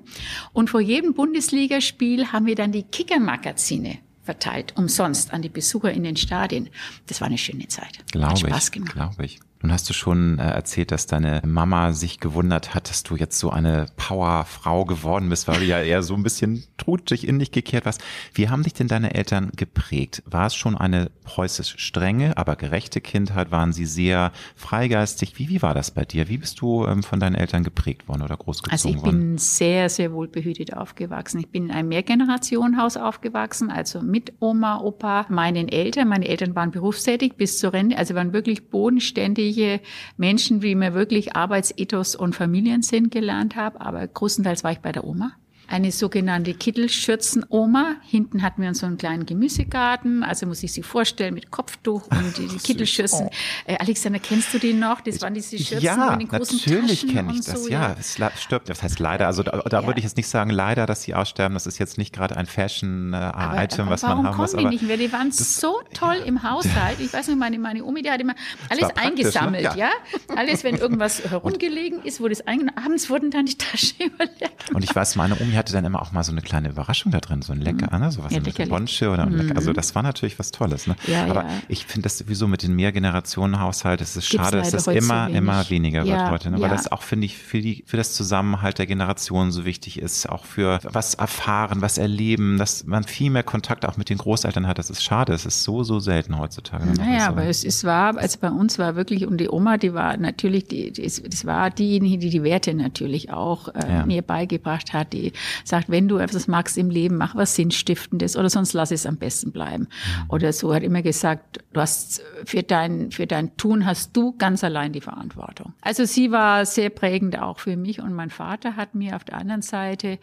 Und vor jedem Bundesligaspiel haben wir dann die Kicker-Magazine verteilt, umsonst an die Besucher in den Stadien. Das war eine schöne Zeit. Glaube Hat Spaß gemacht. Glaube ich. Nun hast du schon äh, erzählt, dass deine Mama sich gewundert hat, dass du jetzt so eine Powerfrau geworden bist, weil du ja eher so ein bisschen trutschig in dich gekehrt warst. Wie haben dich denn deine Eltern geprägt? War es schon eine preußisch strenge, aber gerechte Kindheit? Waren sie sehr freigeistig? Wie, wie war das bei dir? Wie bist du ähm, von deinen Eltern geprägt worden oder großgezogen worden? Also ich worden? bin sehr, sehr wohlbehütet aufgewachsen. Ich bin in einem Mehrgenerationenhaus aufgewachsen, also mit Oma, Opa, meinen Eltern. Meine Eltern waren berufstätig bis zur Rente, also waren wirklich bodenständig unterschiedliche Menschen, wie mir wirklich Arbeitsethos und Familiensinn gelernt habe, aber größtenteils war ich bei der Oma eine sogenannte Kittelschürzen-Oma. Hinten hatten wir so einen kleinen Gemüsegarten, also muss ich sich vorstellen mit Kopftuch und die, die Kittelschürzen. Äh, Alexander, kennst du die noch? Das waren diese Schürzen ja, mit den großen natürlich kenne ich das. So, ja, es stirbt. Das heißt leider. Also da, da ja. würde ich jetzt nicht sagen leider, dass sie aussterben. Das ist jetzt nicht gerade ein Fashion-Item, äh, was man haben muss. Warum kommen die nicht mehr? Die waren so toll ja. im Haushalt. Ich weiß nicht, meine, meine Omi, die hat immer alles ne? eingesammelt, ne? ja. ja. Alles, wenn irgendwas herumgelegen ist, wurde es eingenommen. Abends wurden dann die Taschen überleert. Und ich weiß, meine Omi hatte dann immer auch mal so eine kleine Überraschung da drin, so ein Lecker, mhm. ne? sowas ja, mit Bonsche oder mhm. Also das war natürlich was Tolles. Ne? Ja, Aber ja. ich finde das sowieso mit den Mehrgenerationenhaushalt, es ist Gibt's schade, dass das immer, immer weniger ja, wird heute. Ne? Weil das auch, finde ich, für, die, für das Zusammenhalt der Generationen so wichtig ist, auch für was erfahren, was erleben, dass man viel mehr Kontakt auch mit den Großeltern hat. Das ist schade, es ist so, so selten heutzutage. Naja, aber es, es war, also bei uns war wirklich, und die Oma, die war natürlich, die, die, das war diejenige, die die Werte natürlich auch äh, mir beigebracht hat, die sagt, wenn du etwas magst im Leben, mach was Sinnstiftendes oder sonst lass es am besten bleiben. Mhm. Oder so hat immer gesagt, du hast für dein, für dein Tun hast du ganz allein die Verantwortung. Also sie war sehr prägend auch für mich und mein Vater hat mir auf der anderen Seite,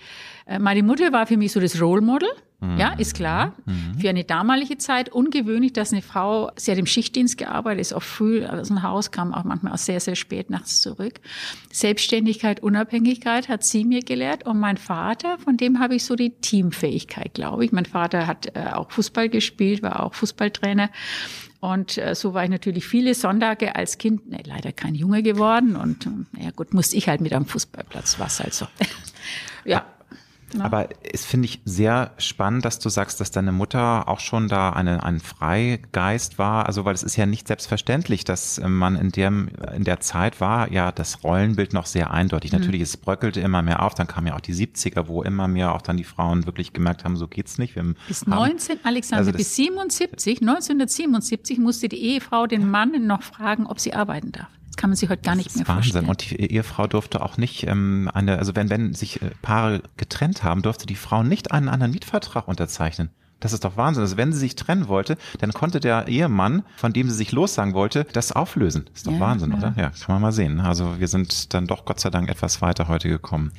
äh, meine Mutter war für mich so das Role Model. Ja, ist klar. Mhm. Für eine damalige Zeit ungewöhnlich, dass eine Frau, sie hat im Schichtdienst gearbeitet, ist auch früh aus dem Haus, kam auch manchmal auch sehr, sehr spät nachts zurück. Selbstständigkeit, Unabhängigkeit hat sie mir gelehrt. Und mein Vater, von dem habe ich so die Teamfähigkeit, glaube ich. Mein Vater hat äh, auch Fußball gespielt, war auch Fußballtrainer. Und äh, so war ich natürlich viele Sonntage als Kind, ne, leider kein Junge geworden. Und ja gut, musste ich halt mit am Fußballplatz, was halt so. ja. Ja. Aber es finde ich sehr spannend, dass du sagst, dass deine Mutter auch schon da eine, ein Freigeist war. Also, weil es ist ja nicht selbstverständlich, dass man in dem, in der Zeit war ja das Rollenbild noch sehr eindeutig. Mhm. Natürlich, es bröckelte immer mehr auf. Dann kamen ja auch die 70er, wo immer mehr auch dann die Frauen wirklich gemerkt haben, so geht's nicht. Wir bis 19, Alexander, also bis 77, 1977 musste die Ehefrau den Mann noch fragen, ob sie arbeiten darf. Das kann man sich heute gar nicht mehr Wahnsinn. vorstellen. Und die Ehefrau durfte auch nicht ähm, eine, also wenn, wenn sich äh, Paare getrennt haben, durfte die Frau nicht einen anderen Mietvertrag unterzeichnen. Das ist doch Wahnsinn. Also wenn sie sich trennen wollte, dann konnte der Ehemann, von dem sie sich lossagen wollte, das auflösen. Das ist doch ja, Wahnsinn, ja. oder? Ja, kann man mal sehen. Also wir sind dann doch Gott sei Dank etwas weiter heute gekommen.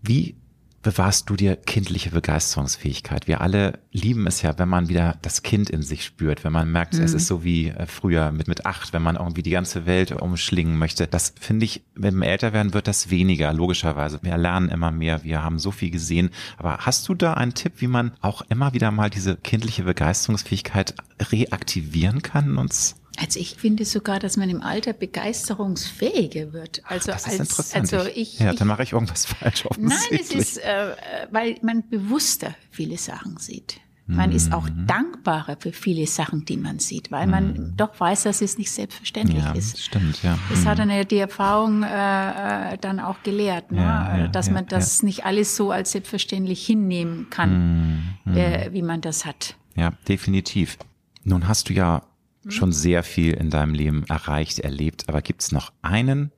Wie bewahrst du dir kindliche Begeisterungsfähigkeit? Wir alle lieben es ja, wenn man wieder das Kind in sich spürt, wenn man merkt, mhm. es ist so wie äh, früher mit, mit acht, wenn man irgendwie die ganze Welt umschlingen möchte. Das finde ich, wenn wir älter werden, wird das weniger, logischerweise. Wir lernen immer mehr, wir haben so viel gesehen. Aber hast du da einen Tipp, wie man auch immer wieder mal diese kindliche Begeisterungsfähigkeit reaktivieren kann uns? Also ich finde sogar, dass man im Alter begeisterungsfähiger wird. Also das ist als, interessant. Also ich, ja, dann mache ich irgendwas falsch. Nein, es ist, äh, weil man bewusster viele Sachen sieht. Man mhm. ist auch mhm. dankbarer für viele Sachen, die man sieht, weil man mhm. doch weiß, dass es nicht selbstverständlich ja, ist. Das stimmt, ja. Das hat mhm. eine, die Erfahrung äh, äh, dann auch gelehrt, ne? Ja, ja, dass man das nicht alles so als selbstverständlich hinnehmen kann, mhm. äh, wie man das hat. Ja, definitiv. Nun hast du ja Mhm. schon sehr viel in deinem Leben erreicht, erlebt. Aber gibt es noch einen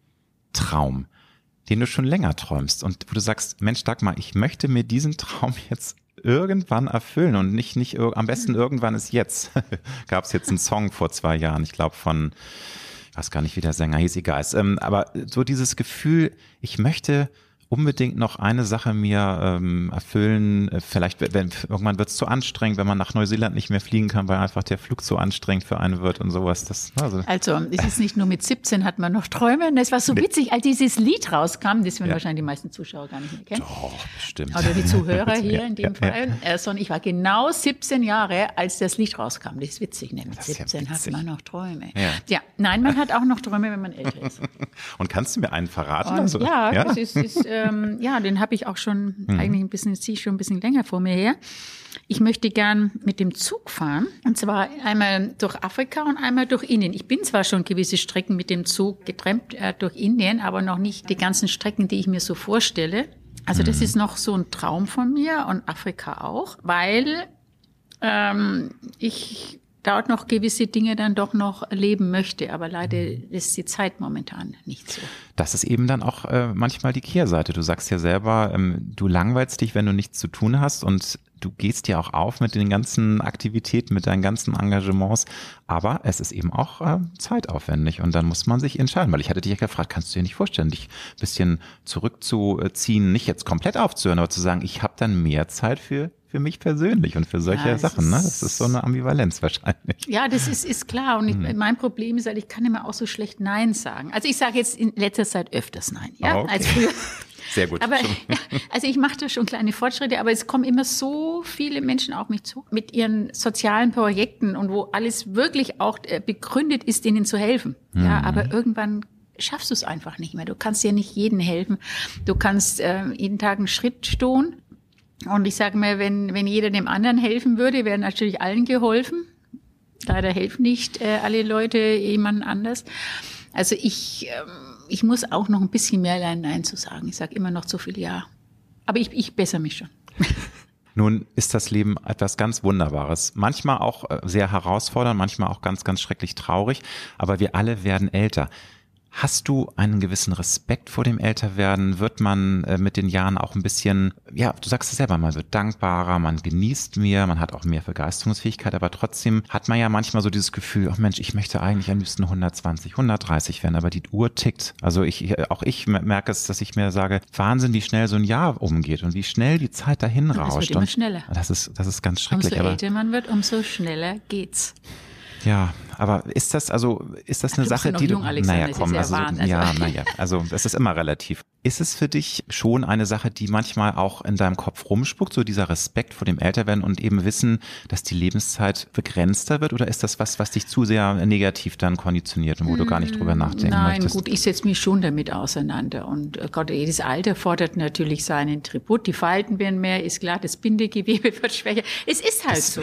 Traum, den du schon länger träumst und wo du sagst, Mensch, Dagmar, ich möchte mir diesen Traum jetzt irgendwann erfüllen und nicht, nicht am besten irgendwann ist jetzt. Gab es jetzt einen Song vor zwei Jahren, ich glaube von, ich weiß gar nicht, wie der Sänger hieß, egal. Ähm, aber so dieses Gefühl, ich möchte unbedingt noch eine Sache mir ähm, erfüllen. Äh, vielleicht, wenn, irgendwann wird es zu anstrengend, wenn man nach Neuseeland nicht mehr fliegen kann, weil einfach der Flug zu anstrengend für einen wird und sowas. Das, also, also es ist nicht nur mit 17 hat man noch Träume. Das war so witzig, als dieses Lied rauskam, das werden ja. wahrscheinlich die meisten Zuschauer gar nicht mehr kennen. Doch, bestimmt. Oder die Zuhörer hier ja, in dem ja, Fall. Äh, sondern ich war genau 17 Jahre, als das Lied rauskam. Das ist witzig, ne? Mit 17 hat man noch Träume. Ja. nein, man hat auch noch Träume, wenn man älter ist. und kannst du mir einen verraten? Und, also, ja, das ist, ist äh, ähm, ja, den habe ich auch schon mhm. eigentlich ein bisschen, ziehe ich schon ein bisschen länger vor mir her. Ich möchte gern mit dem Zug fahren. Und zwar einmal durch Afrika und einmal durch Indien. Ich bin zwar schon gewisse Strecken mit dem Zug getrennt äh, durch Indien, aber noch nicht die ganzen Strecken, die ich mir so vorstelle. Also das mhm. ist noch so ein Traum von mir und Afrika auch, weil ähm, ich dort noch gewisse Dinge dann doch noch erleben möchte. Aber leider ist die Zeit momentan nicht so. Das ist eben dann auch äh, manchmal die Kehrseite. Du sagst ja selber, ähm, du langweilst dich, wenn du nichts zu tun hast und du gehst ja auch auf mit den ganzen Aktivitäten, mit deinen ganzen Engagements. Aber es ist eben auch äh, zeitaufwendig und dann muss man sich entscheiden. Weil ich hatte dich ja gefragt, kannst du dir nicht vorstellen, dich ein bisschen zurückzuziehen, nicht jetzt komplett aufzuhören, aber zu sagen, ich habe dann mehr Zeit für für mich persönlich und für solche ja, Sachen. Ne? Das ist so eine Ambivalenz wahrscheinlich. Ja, das ist, ist klar. Und ich, hm. mein Problem ist halt, ich kann immer auch so schlecht Nein sagen. Also ich sage jetzt in letzter Zeit öfters Nein, ja, ah, okay. als früher. Sehr gut. Aber, ja, also ich mache da schon kleine Fortschritte, aber es kommen immer so viele Menschen auf mich zu mit ihren sozialen Projekten und wo alles wirklich auch äh, begründet ist, ihnen zu helfen. Mhm. Ja, aber irgendwann schaffst du es einfach nicht mehr. Du kannst ja nicht jedem helfen. Du kannst äh, jeden Tag einen Schritt tun und ich sage mir, wenn, wenn jeder dem anderen helfen würde, wäre natürlich allen geholfen. Leider helfen nicht äh, alle Leute jemand anders. Also ich, ähm, ich muss auch noch ein bisschen mehr lernen, Nein zu sagen. Ich sage immer noch zu viel Ja. Aber ich, ich bessere mich schon. Nun ist das Leben etwas ganz Wunderbares. Manchmal auch äh, sehr herausfordernd, manchmal auch ganz, ganz schrecklich traurig. Aber wir alle werden älter. Hast du einen gewissen Respekt vor dem Älterwerden? Wird man äh, mit den Jahren auch ein bisschen, ja, du sagst es selber, man wird dankbarer, man genießt mehr, man hat auch mehr Begeisterungsfähigkeit, aber trotzdem hat man ja manchmal so dieses Gefühl, oh Mensch, ich möchte eigentlich am liebsten 120, 130 werden, aber die Uhr tickt. Also ich, auch ich merke es, dass ich mir sage, Wahnsinn, wie schnell so ein Jahr umgeht und wie schnell die Zeit dahin rauscht. Das wird immer schneller. Das ist, das ist ganz schrecklich. Umso älter man wird, umso schneller geht's. Ja, Aber ist das also ist das Ach, eine bist Sache, die jung, du Alexander, naja das komm ist ja also ja Also- naja also es ist immer relativ. Ist es für dich schon eine Sache, die manchmal auch in deinem Kopf rumspuckt, so dieser Respekt vor dem Älterwerden und eben wissen, dass die Lebenszeit begrenzter wird oder ist das was, was dich zu sehr negativ dann konditioniert und wo du gar nicht drüber nachdenken Nein, möchtest? gut, ich setze mich schon damit auseinander. Und äh, Gott, jedes Alter fordert natürlich seinen Tribut. Die Falten werden mehr, ist klar, das Bindegewebe wird schwächer. Es ist halt so.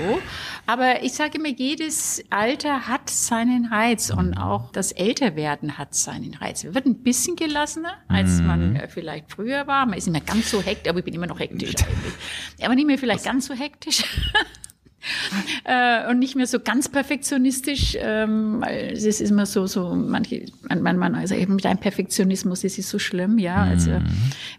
Aber ich sage immer, jedes Alter hat seinen Reiz und auch das Älterwerden hat seinen Reiz. Wir wird ein bisschen gelassener, als man äh, vielleicht früher war. Man ist nicht mehr ganz so hektisch, aber ich bin immer noch hektisch eigentlich. Aber nicht mehr vielleicht ganz so hektisch. äh, und nicht mehr so ganz perfektionistisch. Ähm, es ist immer so, so manche, man, man, man also eben mit einem Perfektionismus ist es so schlimm, ja. Also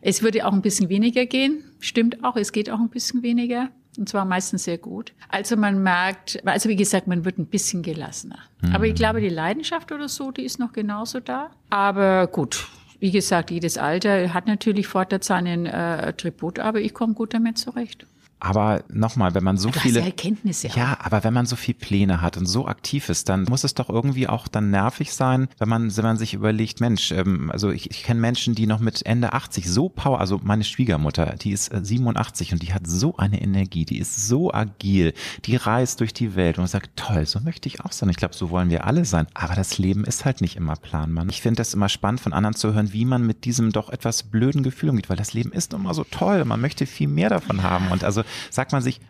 es würde auch ein bisschen weniger gehen, stimmt auch. Es geht auch ein bisschen weniger. Und zwar meistens sehr gut. Also man merkt, also wie gesagt, man wird ein bisschen gelassener. Aber ich glaube, die Leidenschaft oder so, die ist noch genauso da. Aber gut, wie gesagt, jedes Alter hat natürlich fordert seinen äh, Tribut, aber ich komme gut damit zurecht. Aber nochmal, wenn man so viele ja Erkenntnisse auch. Ja, aber wenn man so viel Pläne hat und so aktiv ist, dann muss es doch irgendwie auch dann nervig sein, wenn man, wenn man sich überlegt, Mensch, ähm, also ich, ich kenne Menschen, die noch mit Ende 80 so Power, also meine Schwiegermutter, die ist äh, 87 und die hat so eine Energie, die ist so agil, die reist durch die Welt und sagt, toll, so möchte ich auch sein. Ich glaube, so wollen wir alle sein. Aber das Leben ist halt nicht immer planbar. Ich finde das immer spannend von anderen zu hören, wie man mit diesem doch etwas blöden Gefühl umgeht, weil das Leben ist immer so toll. Man möchte viel mehr davon haben. Und also sagt man sich,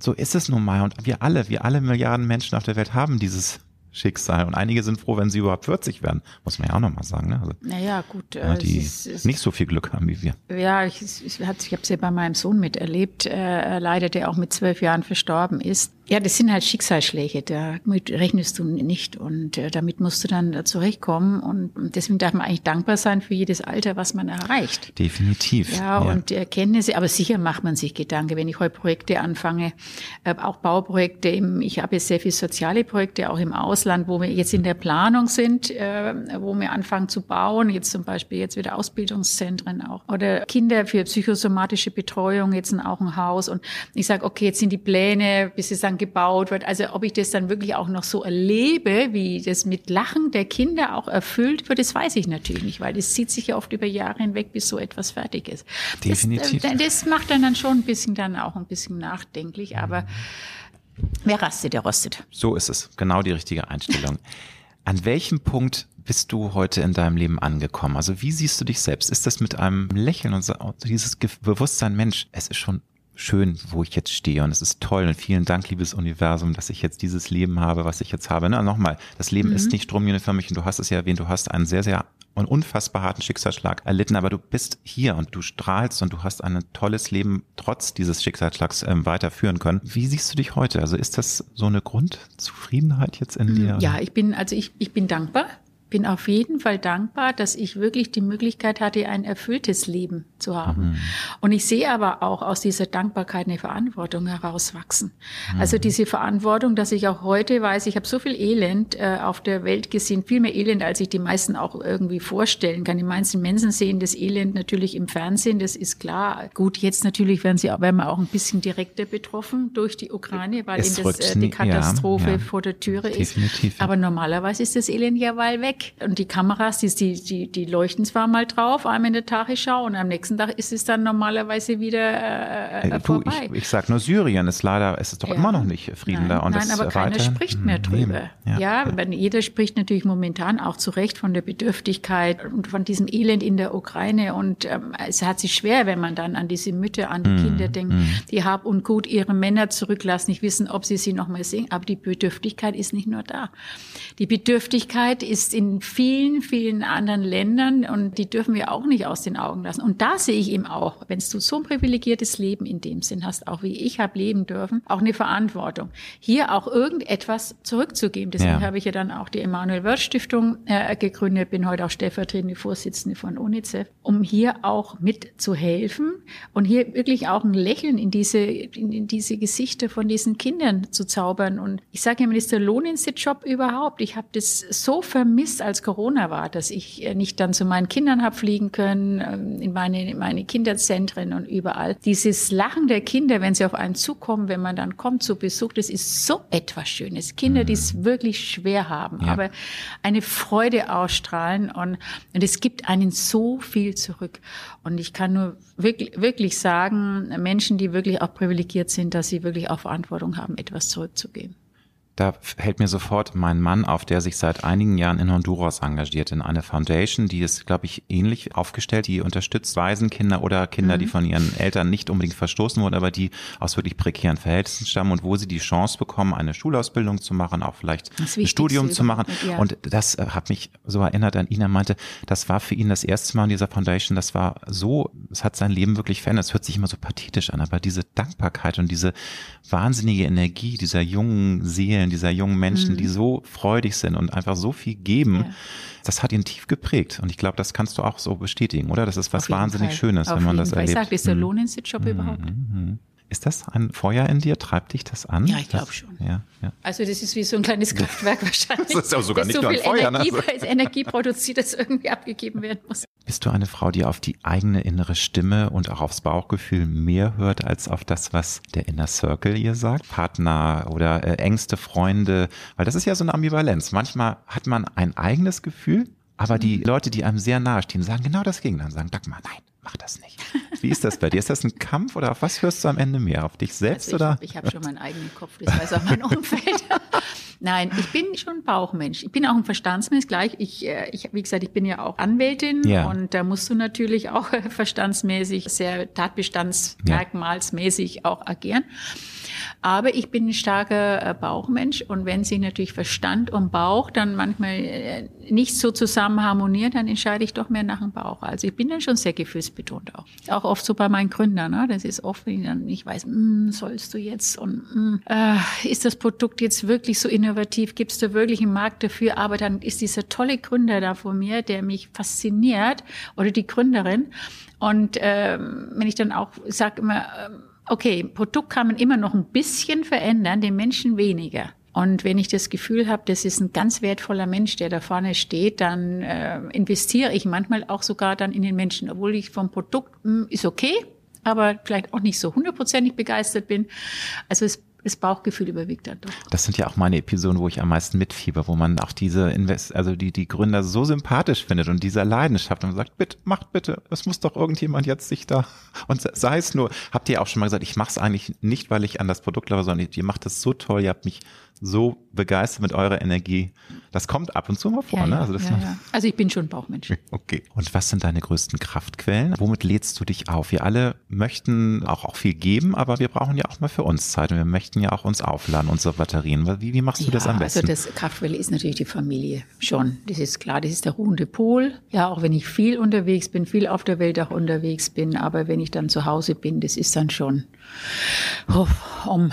so ist es nun mal. Und wir alle, wir alle Milliarden Menschen auf der Welt haben dieses Schicksal. Und einige sind froh, wenn sie überhaupt 40 werden. Muss man ja auch nochmal sagen. Ne? Also, Naja, gut. äh, die es ist, es nicht so viel Glück haben wie wir. Ja, ich, ich, ich habe es ja bei meinem Sohn miterlebt, äh, leider, der auch mit zwölf Jahren verstorben ist. Ja, das sind halt Schicksalsschläge, damit rechnest du nicht und äh, damit musst du dann zurechtkommen und deswegen darf man eigentlich dankbar sein für jedes Alter, was man erreicht. Definitiv. Ja, und die Erkenntnisse, aber sicher macht man sich Gedanken, wenn ich heute Projekte anfange, äh, auch Bauprojekte, im, ich habe jetzt sehr viele soziale Projekte auch im Ausland, wo wir jetzt in der Planung sind, äh, wo wir anfangen zu bauen, jetzt zum Beispiel jetzt wieder Ausbildungszentren auch oder Kinder für psychosomatische Betreuung, jetzt auch ein Haus und ich sage, okay, jetzt sind die Pläne, bis es dann gebaut wird, also ob ich das dann wirklich auch noch so erlebe, wie das mit Lachen der Kinder auch erfüllt wird, das weiß ich natürlich nicht, weil das zieht sich ja oft über Jahre hinweg, bis so etwas fertig ist. Definitiv. Das, äh, das macht dann, dann schon ein bisschen dann auch ein bisschen nachdenklich, aber wer rastet, der rostet. So ist es. Genau die richtige Einstellung. An welchem Punkt bist du heute in deinem Leben angekommen? Also wie siehst du dich selbst? Ist das mit einem Lächeln und so, dieses Bewusstsein, Mensch, es ist schon schön, wo ich jetzt stehe und es ist toll und vielen Dank, liebes Universum, dass ich jetzt dieses Leben habe, was ich jetzt habe. Na, nochmal, das Leben ist nicht stromlinienförmig und du hast es ja erwähnt, du hast einen sehr, sehr und unfassbar harten Schicksalsschlag erlitten, aber du bist hier und du strahlst und du hast ein tolles Leben trotz dieses Schicksalsschlags ähm, weiterführen können. Wie siehst du dich heute? Also ist das so eine Grundzufriedenheit jetzt in dir? Ja, ich bin, also ich, ich bin dankbar. Bin auf jeden Fall dankbar, dass ich wirklich die Möglichkeit hatte, ein erfülltes Leben zu haben. Und ich sehe aber auch aus dieser Dankbarkeit eine Verantwortung herauswachsen. Also diese Verantwortung, dass ich auch heute weiß, ich habe so viel Elend äh, auf der Welt gesehen, viel mehr Elend, als ich die meisten auch irgendwie vorstellen kann. Die meisten Menschen sehen das Elend natürlich im Fernsehen, das ist klar. Gut, jetzt natürlich werden sie werden wir auch ein bisschen direkter betroffen durch die Ukraine, weil Es eben das, äh, die nie- ja, Katastrophe ja. vor der Türe Definitiv, ist. Aber normalerweise ist das Elend ja weil weg. Und die Kameras, die, die, die, leuchten zwar mal drauf, einmal in der Tagesschau und am nächsten Tag ist es dann normalerweise wieder äh, Äh, äh, du, vorbei. ich, ich sag nur, Syrien ist leider, es ist doch Ja. immer noch nicht Frieden nein, da. Und nein, aber keiner spricht mehr Nee, drüber. Ja. Ja, wenn jeder spricht natürlich momentan auch zu Recht von der Bedürftigkeit und von diesem Elend in der Ukraine. Und ähm, es hat sich schwer, wenn man dann an diese Mütter, an die Mhm. Kinder denkt, die Hab und Gut ihre Männer zurücklassen, nicht wissen, ob sie sie noch mal sehen. Aber die Bedürftigkeit ist nicht nur da. Die Bedürftigkeit ist in vielen, vielen anderen Ländern und die dürfen wir auch nicht aus den Augen lassen. Und da sehe ich eben auch, wenn du so ein privilegiertes Leben in dem Sinn hast, auch wie ich habe leben dürfen, auch eine Verantwortung, hier auch irgendetwas zurückzugeben. Deswegen Ja. habe ich ja dann auch die Emanuel Wörth Stiftung äh, gegründet, bin heute auch stellvertretende Vorsitzende von UNICEF, um hier auch mitzuhelfen und hier wirklich auch ein Lächeln in diese, in, in diese Gesichter von diesen Kindern zu zaubern. Und ich sage immer, das ist der lohnendste Job überhaupt. Ich habe das so vermisst Mist, als Corona war, dass ich äh, nicht dann zu meinen Kindern habe fliegen können, ähm, in meine, in meine Kinderzentren und überall. Dieses Lachen der Kinder, wenn sie auf einen zukommen, wenn man dann kommt zu Besuch, das ist so etwas Schönes. Kinder, die es mhm. wirklich schwer haben, ja. aber eine Freude ausstrahlen und, und es gibt einen so viel zurück. Und ich kann nur wirklich, wirklich sagen, Menschen, die wirklich auch privilegiert sind, dass sie wirklich auch Verantwortung haben, etwas zurückzugeben. Da hält mir sofort mein Mann auf, der sich seit einigen Jahren in Honduras engagiert, in eine Foundation, die ist, glaube ich, ähnlich aufgestellt, die unterstützt Waisenkinder oder Kinder, mhm. die von ihren Eltern nicht unbedingt verstoßen wurden, aber die aus wirklich prekären Verhältnissen stammen und wo sie die Chance bekommen, eine Schulausbildung zu machen, auch vielleicht ein Studium zu machen. Ja. Und das äh, hat mich so erinnert an ihn, er meinte, das war für ihn das erste Mal in dieser Foundation, das war so, es hat sein Leben wirklich verändert. Es hört sich immer so pathetisch an, aber diese Dankbarkeit und diese wahnsinnige Energie dieser jungen Seelen, Erzählen dieser jungen Menschen, mhm. die so freudig sind und einfach so viel geben, ja. das hat ihn tief geprägt. Und ich glaube, das kannst du auch so bestätigen, oder? Das ist was wahnsinnig Fall. Schönes, Auf wenn man das Fall. erlebt. Ich sage, ist der mhm. Lohn Job mhm. überhaupt? Mhm. Ist das ein Feuer in dir? Treibt dich das an? Ja, ich glaube schon. Ja, ja. Also das ist wie so ein kleines Kraftwerk wahrscheinlich. Das ist auch sogar nicht so nur ein Feuer. Energie, ne? Also Energie produziert, das irgendwie abgegeben werden muss. Bist du eine Frau, die auf die eigene innere Stimme und auch aufs Bauchgefühl mehr hört als auf das, was der Inner Circle ihr sagt? Partner oder äh, engste Freunde? Weil das ist ja so eine Ambivalenz. Manchmal hat man ein eigenes Gefühl, aber die mhm. Leute, die einem sehr nahe stehen, sagen genau das Gegenteil. Sagen, Dagmar, nein, mach das nicht. Wie ist das bei dir? Ist das ein Kampf oder auf was hörst du am Ende mehr? Auf dich selbst also ich, oder? Ich habe schon meinen eigenen Kopf, das weiß auch mein Umfeld. Nein, ich bin schon Bauchmensch. Ich bin auch ein Verstandsmensch. Gleich, ich, äh, ich, wie gesagt, ich bin ja auch Anwältin ja. und da musst du natürlich auch verstandsmäßig, sehr tatbestandsmerkmalsmäßig auch agieren. Aber ich bin ein starker äh, Bauchmensch und wenn sich natürlich Verstand und Bauch dann manchmal äh, nicht so zusammen harmonieren, dann entscheide ich doch mehr nach dem Bauch. Also ich bin dann schon sehr gefühlsbetont auch. Auch oft so bei meinen Gründern. Ne? Das ist oft, wenn ich dann nicht weiß, mm, sollst du jetzt und mm, äh, ist das Produkt jetzt wirklich so innovativ? Gibt es da wirklich einen Markt dafür? Aber dann ist dieser tolle Gründer da vor mir, der mich fasziniert oder die Gründerin. Und ähm, wenn ich dann auch sage immer, ähm, okay, Produkt kann man immer noch ein bisschen verändern, den Menschen weniger. Und wenn ich das Gefühl habe, das ist ein ganz wertvoller Mensch, der da vorne steht, dann äh, investiere ich manchmal auch sogar dann in den Menschen, obwohl ich vom Produkt mh, hm, ist okay, aber vielleicht auch nicht so hundertprozentig begeistert bin. Also es das Bauchgefühl überwiegt dann doch. Das sind ja auch meine Episoden, wo ich am meisten mitfieber, wo man auch diese Invest, also die, die Gründer so sympathisch findet und dieser Leidenschaft und sagt, bitte, macht bitte, es muss doch irgendjemand jetzt sich da, und sei es nur, habt ihr auch schon mal gesagt, ich mache es eigentlich nicht, weil ich an das Produkt glaube, sondern ihr macht das so toll, ihr habt mich so begeistert mit eurer Energie. Das kommt ab und zu mal vor, ja, ne? Also, das ja, ja. also ich bin schon Bauchmensch. Okay. Und was sind deine größten Kraftquellen? Womit lädst du dich auf? Wir alle möchten auch, auch viel geben, aber wir brauchen ja auch mal für uns Zeit und wir möchten ja auch uns aufladen, unsere Batterien. Wie, wie machst du das am besten? Also das Kraftquelle ist natürlich die Familie schon. Das ist klar, das ist der ruhende Pol. Ja, auch wenn ich viel unterwegs bin, viel auf der Welt auch unterwegs bin, aber wenn ich dann zu Hause bin, das ist dann schon, oh, um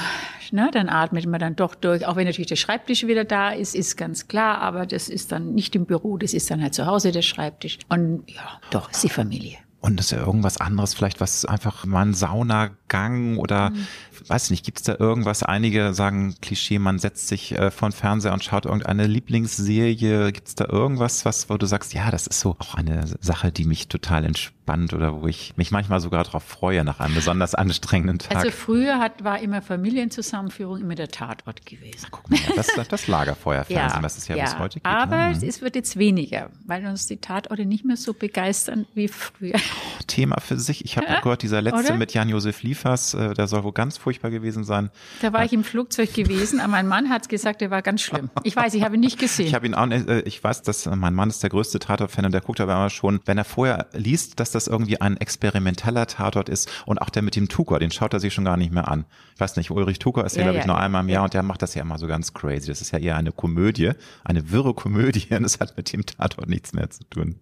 ne? Dann atmet man dann doch durch, auch wenn natürlich der Schreibtisch wieder da ist, ist ganz klar, aber das ist dann nicht im Büro, das ist dann halt zu Hause der Schreibtisch. Und ja, doch, ist die Familie. Und ist ja irgendwas anderes, vielleicht was einfach mal ein Saunagang oder mhm. Weiß nicht, gibt es da irgendwas? Einige sagen Klischee, man setzt sich äh, vor den Fernseher und schaut irgendeine Lieblingsserie. Gibt es da irgendwas, was, wo du sagst, ja, das ist so auch eine Sache, die mich total entspannt oder wo ich mich manchmal sogar darauf freue nach einem besonders anstrengenden Tag. Also früher hat, war immer Familienzusammenführung immer der Tatort gewesen. Guck mal, das, das Lagerfeuerfernsehen, ja, was es ja, ja, bis heute gibt. Aber mhm. es wird jetzt weniger, weil uns die Tatorte nicht mehr so begeistern wie früher. Thema für sich. Ich habe ja, gehört, dieser letzte oder? mit Jan-Josef Liefers, äh, der soll wohl ganz furchtbar gewesen sein. Da war äh, ich im Flugzeug gewesen, aber mein Mann hat gesagt, der war ganz schlimm. Ich weiß, ich habe ihn nicht gesehen. Ich habe ihn auch, äh, ich weiß, dass mein Mann ist der größte Tatort-Fan und der guckt aber immer schon, wenn er vorher liest, dass das irgendwie ein experimenteller Tatort ist und auch der mit dem Tucker, den schaut er sich schon gar nicht mehr an. Ich weiß nicht, Ulrich Tucker ist ja, ja glaube ich, nur einmal im Jahr und der macht das ja immer so ganz crazy. Das ist ja eher eine Komödie, eine wirre Komödie und es hat mit dem Tatort nichts mehr zu tun.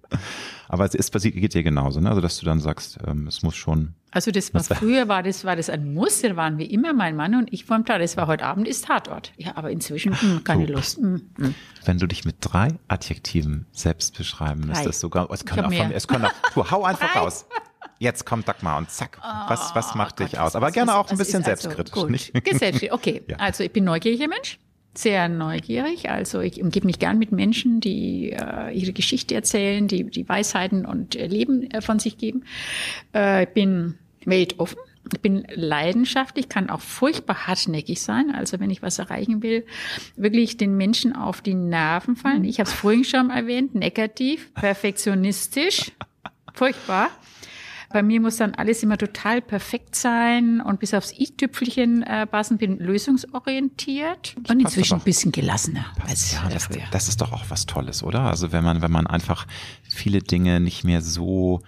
Aber es ist, geht dir genauso, ne? Also, dass du dann sagst, ähm, es muss schon also das war früher war das war das ein Muss, da waren wir immer mein Mann und ich vom Tatort. Das war heute Abend ist Tatort. Ja, aber inzwischen mh, hm, keine so. Lust. Mh, hm, mh. Hm. Wenn du dich mit drei Adjektiven selbst beschreiben müsstest, sogar es können auch von, es können auch, du hau einfach raus. Jetzt kommt Dagmar und zack. Was, was oh macht oh, dich Gott, aus? Aber was, gerne was, auch ein bisschen also, selbstkritisch. Gut. Nicht? Okay, ja. also ich bin neugieriger Mensch. Sehr neugierig. Also ich umgebe mich gern mit Menschen, die äh, ihre Geschichte erzählen, die die Weisheiten und Leben äh, von sich geben. Äh, bin weltoffen. Ich bin leidenschaftlich, kann auch furchtbar hartnäckig sein. Also wenn ich was erreichen will, wirklich den Menschen auf die Nerven fallen. Ich habe es vorhin schon erwähnt, negativ, perfektionistisch, furchtbar. Bei mir muss dann alles immer total perfekt sein und bis aufs i-Tüpfelchen äh, passen, bin lösungsorientiert und inzwischen ein bisschen gelassener als ja, das, das ist doch auch was Tolles, oder? Also wenn man, wenn man einfach viele Dinge nicht mehr so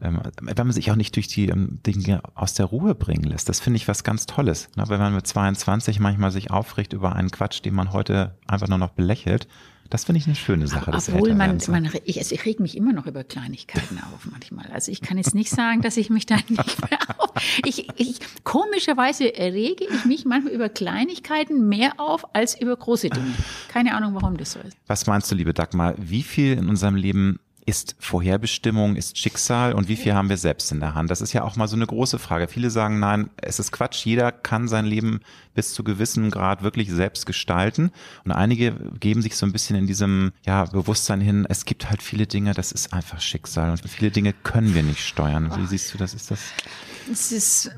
ähm, wenn man sich auch nicht durch die ähm, Dinge aus der Ruhe bringen lässt. Das finde ich was ganz Tolles. Ne? Wenn man mit 22 manchmal sich aufregt über einen Quatsch, den man heute einfach nur noch belächelt, das finde ich eine schöne Sache. Obwohl man, man ich, also ich reg mich immer noch über Kleinigkeiten auf manchmal. Also ich kann jetzt nicht sagen, dass ich mich da nicht mehr auf. Ich, ich, komischerweise rege ich mich manchmal über Kleinigkeiten mehr auf als über große Dinge. Keine Ahnung, warum das so ist. Was meinst du, liebe Dagmar? Wie viel in unserem Leben ist Vorherbestimmung, ist Schicksal und wie viel haben wir selbst in der Hand? Das ist ja auch mal so eine große Frage. Viele sagen, nein, es ist Quatsch. Jeder kann sein Leben bis zu gewissem Grad wirklich selbst gestalten. Und einige geben sich so ein bisschen in diesem ja, Bewusstsein hin, es gibt halt viele Dinge, das ist einfach Schicksal und viele Dinge können wir nicht steuern. Wie siehst du das? Ist das? Es ist,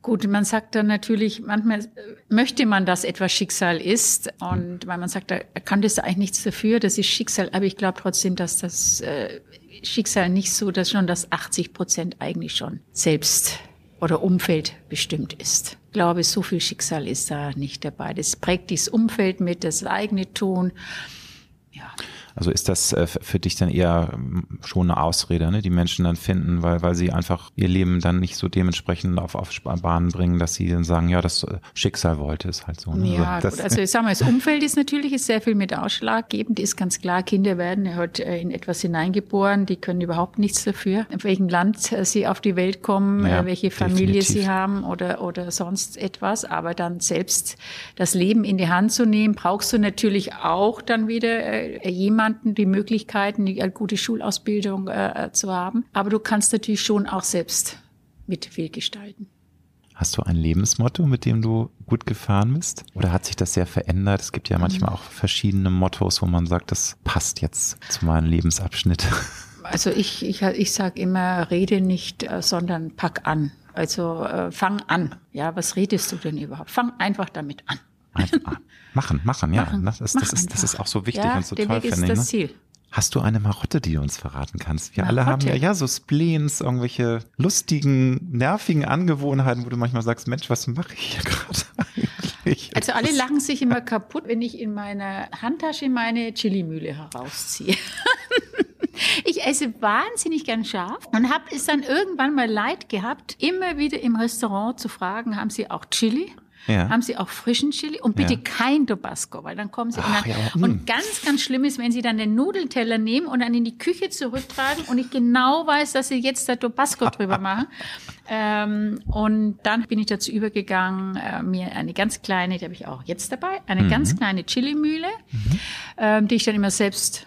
Gut, man sagt dann natürlich, manchmal möchte man, dass etwas Schicksal ist. Und weil man sagt, er kann das eigentlich nichts dafür, das ist Schicksal. Aber ich glaube trotzdem, dass das äh, Schicksal nicht so, dass schon das 80 Prozent eigentlich schon selbst oder Umfeld bestimmt ist. Ich glaube, so viel Schicksal ist da nicht dabei. Das prägt dieses Umfeld mit, das eigene Tun. Ja. Also ist das äh, für dich dann eher ähm, schon eine Ausrede, ne? die Menschen dann finden, weil, weil sie einfach ihr Leben dann nicht so dementsprechend auf, auf Bahnen bringen, dass sie dann sagen, ja, das äh, Schicksal wollte es halt so. Ne? Ja, also, gut, also ich sag mal, das Umfeld ist natürlich ist sehr viel mit ausschlaggebend, ist ganz klar, Kinder werden heute äh, in etwas hineingeboren, die können überhaupt nichts dafür, in welchem Land sie auf die Welt kommen, ja, welche Familie definitiv. sie haben oder, oder sonst etwas, aber dann selbst das Leben in die Hand zu nehmen, brauchst du natürlich auch dann wieder jemanden, jemanden die Möglichkeiten, eine gute Schulausbildung äh, zu haben. Aber du kannst natürlich schon auch selbst mit viel gestalten. Hast du ein Lebensmotto, mit dem du gut gefahren bist? Oder hat sich das sehr verändert? Es gibt ja manchmal mhm. auch verschiedene Mottos, wo man sagt, das passt jetzt zu meinem Lebensabschnitt. Also ich, ich, ich sage immer, rede nicht, äh, sondern pack an. Also äh, fang an. Ja, was redest du denn überhaupt? Fang einfach damit an. Einfach machen, machen, ja. Machen, das, das, das ist, das ist auch so wichtig ja, und so toll, finde ich. Das ne? Ziel. Hast du eine Marotte, die du uns verraten kannst? Wir Marotte. alle haben ja, ja so Spleens, irgendwelche lustigen, nervigen Angewohnheiten, wo du manchmal sagst, Mensch, was mache ich hier gerade eigentlich? Also alle lachen sich immer kaputt, wenn ich in meiner Handtasche meine Chilimühle herausziehe. Ich esse wahnsinnig gern scharf und habe es dann irgendwann mal leid gehabt, immer wieder im Restaurant zu fragen, haben Sie auch Chili? Ja. haben sie auch frischen Chili und bitte ja. kein Tabasco, weil dann kommen sie Ach, und, dann, ja. und ganz, ganz schlimm ist, wenn sie dann den Nudelteller nehmen und dann in die Küche zurücktragen und ich genau weiß, dass sie jetzt da Tabasco drüber machen. Ähm, und dann bin ich dazu übergegangen, äh, mir eine ganz kleine, die habe ich auch jetzt dabei, eine mhm. ganz kleine Chili-Mühle, mhm. ähm, die ich dann immer selbst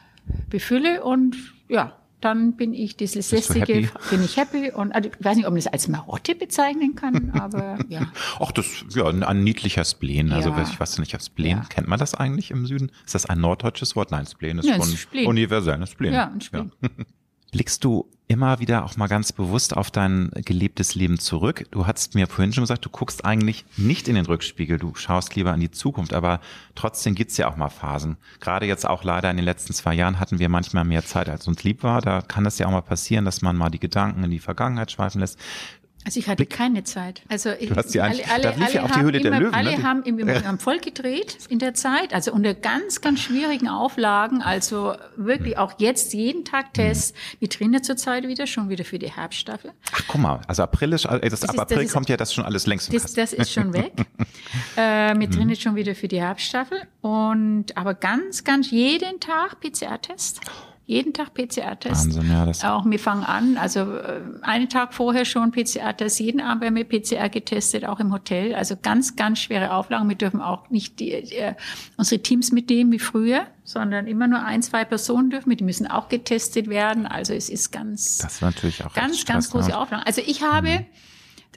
befülle und ja, dann bin ich dieses lästige, bin ich happy und also, ich weiß nicht, ob man das als Marotte bezeichnen kann, aber ja. Ach, das ja ein niedlicher Spleen. Also ja. ich weiß nicht, Spleen ja. kennt man das eigentlich im Süden? Ist das ein norddeutsches Wort? Nein, Spleen ist ja, schon Spleen. universell, ein Spleen. Ja, ein Spleen. Ja. Blickst du immer wieder auch mal ganz bewusst auf dein gelebtes Leben zurück? Du hast mir vorhin schon gesagt, du guckst eigentlich nicht in den Rückspiegel, du schaust lieber in die Zukunft, aber trotzdem gibt's ja auch mal Phasen. Gerade jetzt auch leider in den letzten zwei Jahren hatten wir manchmal mehr Zeit, als uns lieb war. Da kann es ja auch mal passieren, dass man mal die Gedanken in die Vergangenheit schweifen lässt. Also ich hatte Blick. keine Zeit. Also ich, du hast die alle, alle, da lief alle ja auch die Höhle immer, der Löwen. Alle ne? haben im, im, voll gedreht in der Zeit, also unter ganz, ganz schwierigen Auflagen. Also wirklich auch jetzt jeden Tag Tests. Mhm. Wir trainieren zurzeit wieder, schon wieder für die Herbststaffel. Ach guck mal, also April ist, also das, ab April ist, kommt ja das schon alles längst das, das ist schon weg. äh, wir trainieren mhm. schon wieder für die Herbststaffel. Und aber ganz, ganz jeden Tag PCR-Test. Jeden Tag PCR-Test. Wahnsinn, ja. Das auch wir fangen an, also äh, einen Tag vorher schon PCR-Test, jeden Abend werden wir PCR getestet, auch im Hotel. Also ganz, ganz schwere Auflagen. Wir dürfen auch nicht die, äh, unsere Teams mit dem wie früher, sondern immer nur ein, zwei Personen dürfen. Die müssen auch getestet werden. Also es ist ganz, das ist natürlich auch ganz, ganz große Auflagen. Also ich habe, mhm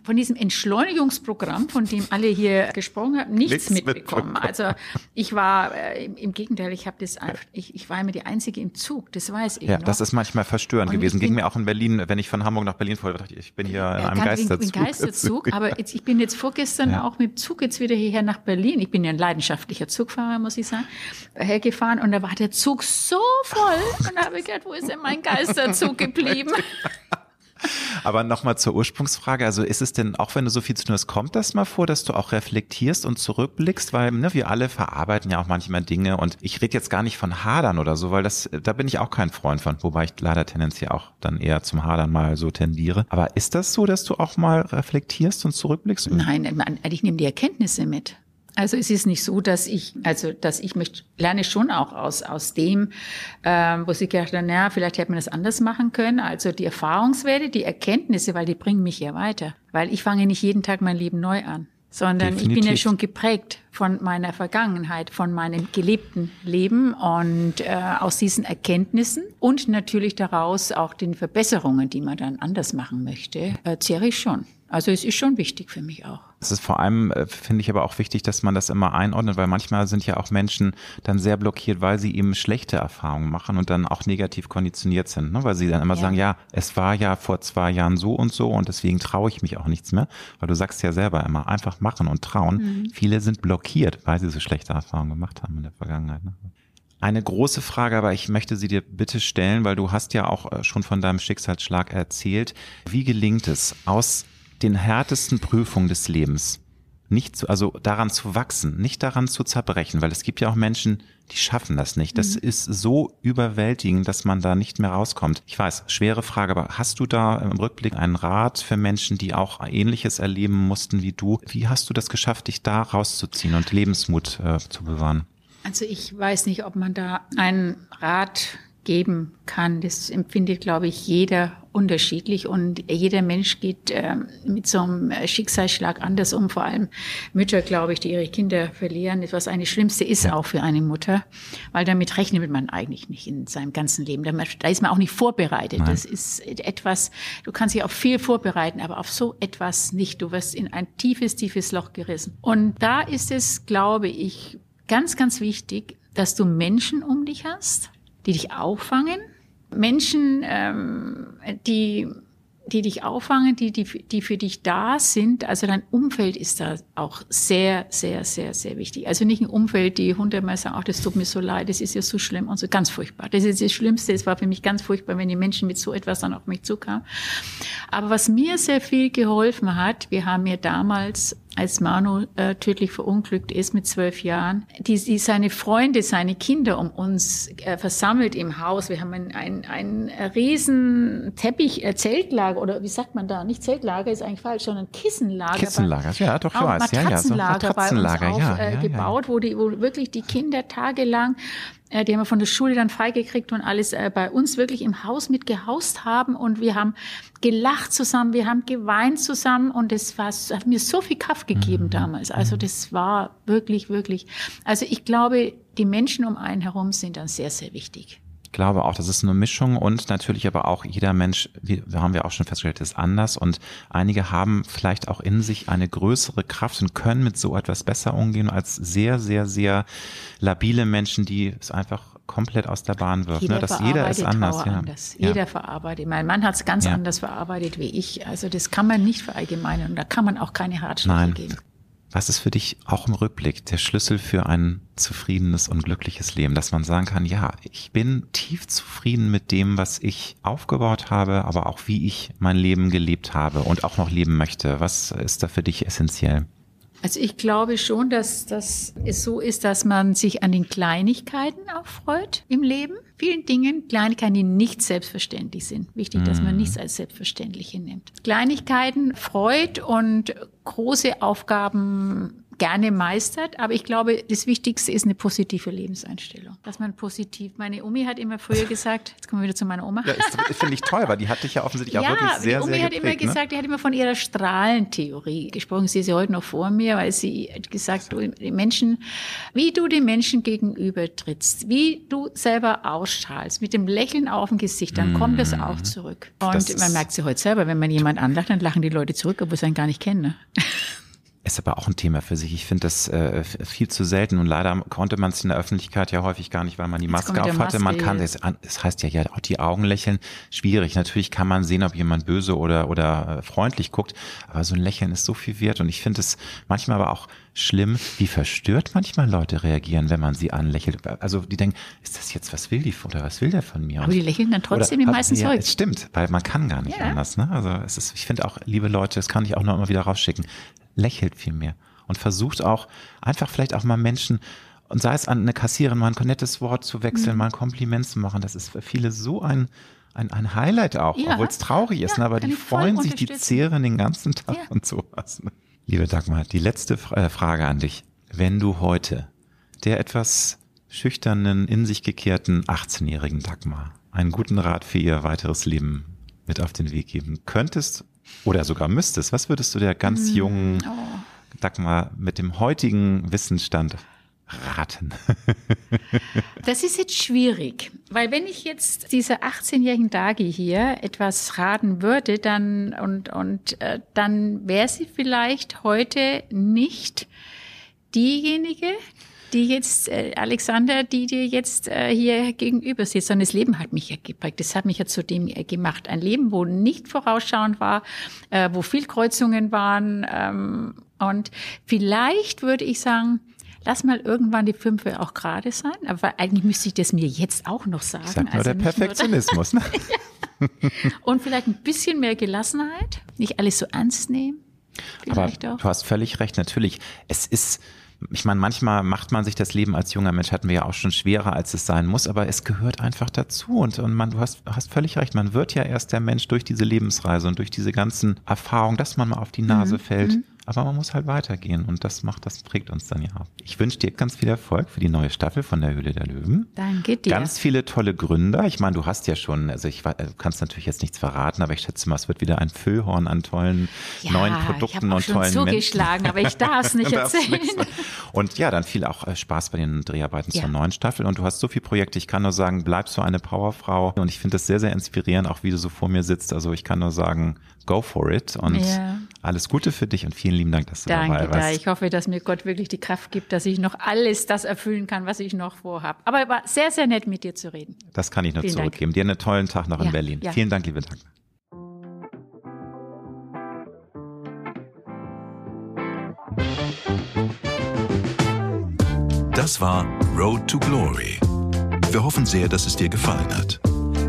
von diesem Entschleunigungsprogramm, von dem alle hier gesprochen haben, nichts, nichts mitbekommen. mitbekommen. Also ich war äh, im, im, Gegenteil, ich habe das einfach, ich, ich war immer die Einzige im Zug, das weiß ich. Ja, noch. das ist manchmal verstörend und gewesen. Ging mir auch in Berlin, wenn ich von Hamburg nach Berlin fuhr, dachte ich, ich bin hier in einem Geisterzug. Geisterzug, aber jetzt, ich bin jetzt vorgestern ja. auch mit dem Zug jetzt wieder hierher nach Berlin. Ich bin ja ein leidenschaftlicher Zugfahrer, muss ich sagen, hergefahren und da war der Zug so voll und da habe ich gedacht, wo ist denn mein Geisterzug geblieben? Aber nochmal zur Ursprungsfrage. Also ist es denn, auch wenn du so viel zu tun hast, kommt das mal vor, dass du auch reflektierst und zurückblickst? Weil ne, wir alle verarbeiten ja auch manchmal Dinge und ich rede jetzt gar nicht von Hadern oder so, weil das, da bin ich auch kein Freund von, wobei ich leider tendenziell auch dann eher zum Hadern mal so tendiere. Aber ist das so, dass du auch mal reflektierst und zurückblickst? Nein, ich nehme die Erkenntnisse mit. Also es ist nicht so, dass ich, also dass ich möchte, lerne schon auch aus aus dem, ähm, wo sie gedacht haben, naja, vielleicht hätte man das anders machen können. Also die Erfahrungswerte, die Erkenntnisse, weil die bringen mich ja weiter. Weil ich fange nicht jeden Tag mein Leben neu an, sondern Definitiv. ich bin ja schon geprägt von meiner Vergangenheit, von meinem gelebten Leben und äh, aus diesen Erkenntnissen und natürlich daraus auch den Verbesserungen, die man dann anders machen möchte, äh, zehre ich schon. Also es ist schon wichtig für mich auch. Es ist vor allem, äh, finde ich aber auch wichtig, dass man das immer einordnet, weil manchmal sind ja auch Menschen dann sehr blockiert, weil sie eben schlechte Erfahrungen machen und dann auch negativ konditioniert sind, ne? weil sie dann immer ja. sagen, ja, es war ja vor zwei Jahren so und so und deswegen traue ich mich auch nichts mehr, weil du sagst ja selber immer, einfach machen und trauen. Mhm. Viele sind blockiert, weil sie so schlechte Erfahrungen gemacht haben in der Vergangenheit. Ne? Eine große Frage, aber ich möchte sie dir bitte stellen, weil du hast ja auch äh, schon von deinem Schicksalsschlag erzählt. Wie gelingt es, aus den härtesten Prüfungen des Lebens nicht zu, also daran zu wachsen, nicht daran zu zerbrechen, weil es gibt ja auch Menschen, die schaffen das nicht. Das mhm. ist so überwältigend, dass man da nicht mehr rauskommt. Ich weiß, schwere Frage, aber hast du da im Rückblick einen Rat für Menschen, die auch Ähnliches erleben mussten wie du? Wie hast du das geschafft, dich da rauszuziehen und Lebensmut äh, zu bewahren? Also ich weiß nicht, ob man da einen Rat geben kann. Das empfindet, glaube ich, jeder unterschiedlich und jeder Mensch geht äh, mit so einem Schicksalsschlag anders um. Vor allem Mütter, glaube ich, die ihre Kinder verlieren, was eine Schlimmste ist auch für eine Mutter, weil damit rechnet man eigentlich nicht in seinem ganzen Leben. Da ist man auch nicht vorbereitet. Nein. Das ist etwas, du kannst dich auf viel vorbereiten, aber auf so etwas nicht. Du wirst in ein tiefes, tiefes Loch gerissen. Und da ist es, glaube ich, ganz, ganz wichtig, dass du Menschen um dich hast, die dich auffangen. Menschen, ähm, die, die dich auffangen, die, die, die für dich da sind. Also dein Umfeld ist da auch sehr, sehr, sehr, sehr wichtig. Also nicht ein Umfeld, die hundertmal sagen, ach, das tut mir so leid, das ist ja so schlimm und so ganz furchtbar. Das ist das Schlimmste. Es war für mich ganz furchtbar, wenn die Menschen mit so etwas dann auf mich zukamen. Aber was mir sehr viel geholfen hat, wir haben ja damals als Manu äh, tödlich verunglückt ist mit zwölf Jahren, die, die seine Freunde, seine Kinder um uns äh, versammelt im Haus. Wir haben ein, ein, ein riesen Teppich, äh, Zeltlager oder wie sagt man da? Nicht Zeltlager ist eigentlich falsch, sondern Kissenlager. Kissenlager, bei, ja, doch, ich weiß. Matratzenlager, ja, ja, so Matratzenlager bei uns auf, äh, gebaut, wo die, wo wirklich die Kinder tagelang die haben wir von der Schule dann freigekriegt und alles äh, bei uns wirklich im Haus mit gehaust haben und wir haben gelacht zusammen, wir haben geweint zusammen und es war, hat mir so viel Kraft gegeben mhm. damals. Also das war wirklich, wirklich, also ich glaube, die Menschen um einen herum sind dann sehr, sehr wichtig glaube auch, das ist eine Mischung und natürlich aber auch jeder Mensch, wie haben wir auch schon festgestellt, ist anders und einige haben vielleicht auch in sich eine größere Kraft und können mit so etwas besser umgehen als sehr, sehr, sehr labile Menschen, die es einfach komplett aus der Bahn wirft. Jeder ne? Dass jeder ist anders. Ja. anders. Jeder ja. verarbeitet. Mein Mann hat es ganz ja. anders verarbeitet wie ich. Also das kann man nicht verallgemeinern und da kann man auch keine Ratschläge geben. Was ist für dich auch im Rückblick der Schlüssel für ein zufriedenes und glückliches Leben, dass man sagen kann, ja, ich bin tief zufrieden mit dem, was ich aufgebaut habe, aber auch wie ich mein Leben gelebt habe und auch noch leben möchte. Was ist da für dich essentiell? Also ich glaube schon, dass das so ist, dass man sich an den Kleinigkeiten auch freut im Leben. Vielen Dingen, Kleinigkeiten, die nicht selbstverständlich sind. Wichtig, dass man mhm. nichts als selbstverständlich hinnimmt. Kleinigkeiten freut und große Aufgaben gerne meistert. Aber ich glaube, das Wichtigste ist eine positive Lebenseinstellung. Dass man positiv, meine Omi hat immer früher gesagt, jetzt kommen wir wieder zu meiner Oma. Ja, das finde ich toll, weil die hat dich ja offensichtlich auch wirklich sehr, Omi sehr Omi hat immer ne? gesagt, die hat immer von ihrer Strahlentheorie gesprochen. Sie ist ja heute noch vor mir, weil sie hat gesagt, du, die Menschen, wie du den Menschen gegenüber trittst, wie du selber ausstrahlst, mit dem Lächeln auf dem Gesicht, dann kommt das auch mhm. zurück. Und das man merkt sie heute selber, wenn man jemand anlacht, dann lachen die Leute zurück, obwohl sie einen gar nicht kennen. Ne? Ist aber auch ein Thema für sich. Ich finde das äh, viel zu selten und leider konnte man es in der Öffentlichkeit ja häufig gar nicht, weil man die Maske auf hatte. Man kann es, es heißt ja ja auch die Augen lächeln, schwierig. Natürlich kann man sehen, ob jemand böse oder oder äh, freundlich guckt, aber so ein Lächeln ist so viel wert und ich finde es manchmal aber auch schlimm, wie verstört manchmal Leute reagieren, wenn man sie anlächelt. Also die denken, ist das jetzt, was will die oder was will der von mir? Aber die lächeln dann trotzdem oder, die meisten ja, Es stimmt, weil man kann gar nicht ja. anders. Ne? Also es ist, ich finde auch, liebe Leute, das kann ich auch noch immer wieder rausschicken lächelt viel mehr und versucht auch einfach vielleicht auch mal Menschen und sei es an eine Kassiererin mal ein nettes Wort zu wechseln, mhm. mal ein Kompliment zu machen. Das ist für viele so ein, ein, ein Highlight auch, ja. obwohl es traurig ist, ja, ne? aber die freuen sich, die zehren den ganzen Tag ja. und sowas. Ne? Liebe Dagmar, die letzte äh, Frage an dich. Wenn du heute der etwas schüchternen, in sich gekehrten 18-jährigen Dagmar einen guten Rat für ihr weiteres Leben mit auf den Weg geben könntest oder sogar müsstest, was würdest du der ganz mm, jungen oh. Dagmar mit dem heutigen Wissensstand raten? das ist jetzt schwierig, weil wenn ich jetzt dieser 18-jährigen Dagi hier etwas raten würde, dann und und äh, dann wäre sie vielleicht heute nicht diejenige, die jetzt, äh, Alexander, die dir jetzt äh, hier gegenüber sitzt. Und das Leben hat mich ja geprägt. Das hat mich ja zu dem äh, gemacht. Ein Leben, wo nicht vorausschauend war, äh, wo viel Kreuzungen waren. Ähm, und vielleicht würde ich sagen, lass mal irgendwann die Fünfe auch gerade sein. Aber eigentlich müsste ich das mir jetzt auch noch sagen. Sag nur also der Perfektionismus. Nur, ne? Und vielleicht ein bisschen mehr Gelassenheit, nicht alles so ernst nehmen. Vielleicht Aber auch. du hast völlig recht. Natürlich, es ist ich meine, manchmal macht man sich das Leben als junger Mensch, hatten wir ja auch schon schwerer, als es sein muss, aber es gehört einfach dazu. Und, und man, du hast, hast völlig recht, man wird ja erst der Mensch durch diese Lebensreise und durch diese ganzen Erfahrungen, dass man mal auf die Nase mhm. fällt. Mhm. Aber man muss halt weitergehen und das macht, das prägt uns dann ja. Ich wünsche dir ganz viel Erfolg für die neue Staffel von der Höhle der Löwen. Danke dir. Ganz viele tolle Gründer. Ich meine, du hast ja schon, also ich du kannst natürlich jetzt nichts verraten, aber ich schätze mal, es wird wieder ein Füllhorn an tollen ja, neuen Produkten und tollen Menschen. zugeschlagen, aber ich darf es nicht erzählen. und ja, dann viel auch äh, Spaß bei den Dreharbeiten ja. zur neuen Staffel und du hast so viele Projekte. Ich kann nur sagen, bleib so eine Powerfrau und ich finde das sehr, sehr inspirierend, auch wie du so vor mir sitzt. Also ich kann nur sagen, go for it und ja. Alles Gute für dich und vielen lieben Dank, dass du Danke, dabei warst. Da. Ich hoffe, dass mir Gott wirklich die Kraft gibt, dass ich noch alles das erfüllen kann, was ich noch vorhabe. Aber es war sehr, sehr nett, mit dir zu reden. Das kann ich nur vielen zurückgeben. Dank. Dir einen tollen Tag noch ja, in Berlin. Ja. Vielen Dank, liebe Dank. Das war Road to Glory. Wir hoffen sehr, dass es dir gefallen hat.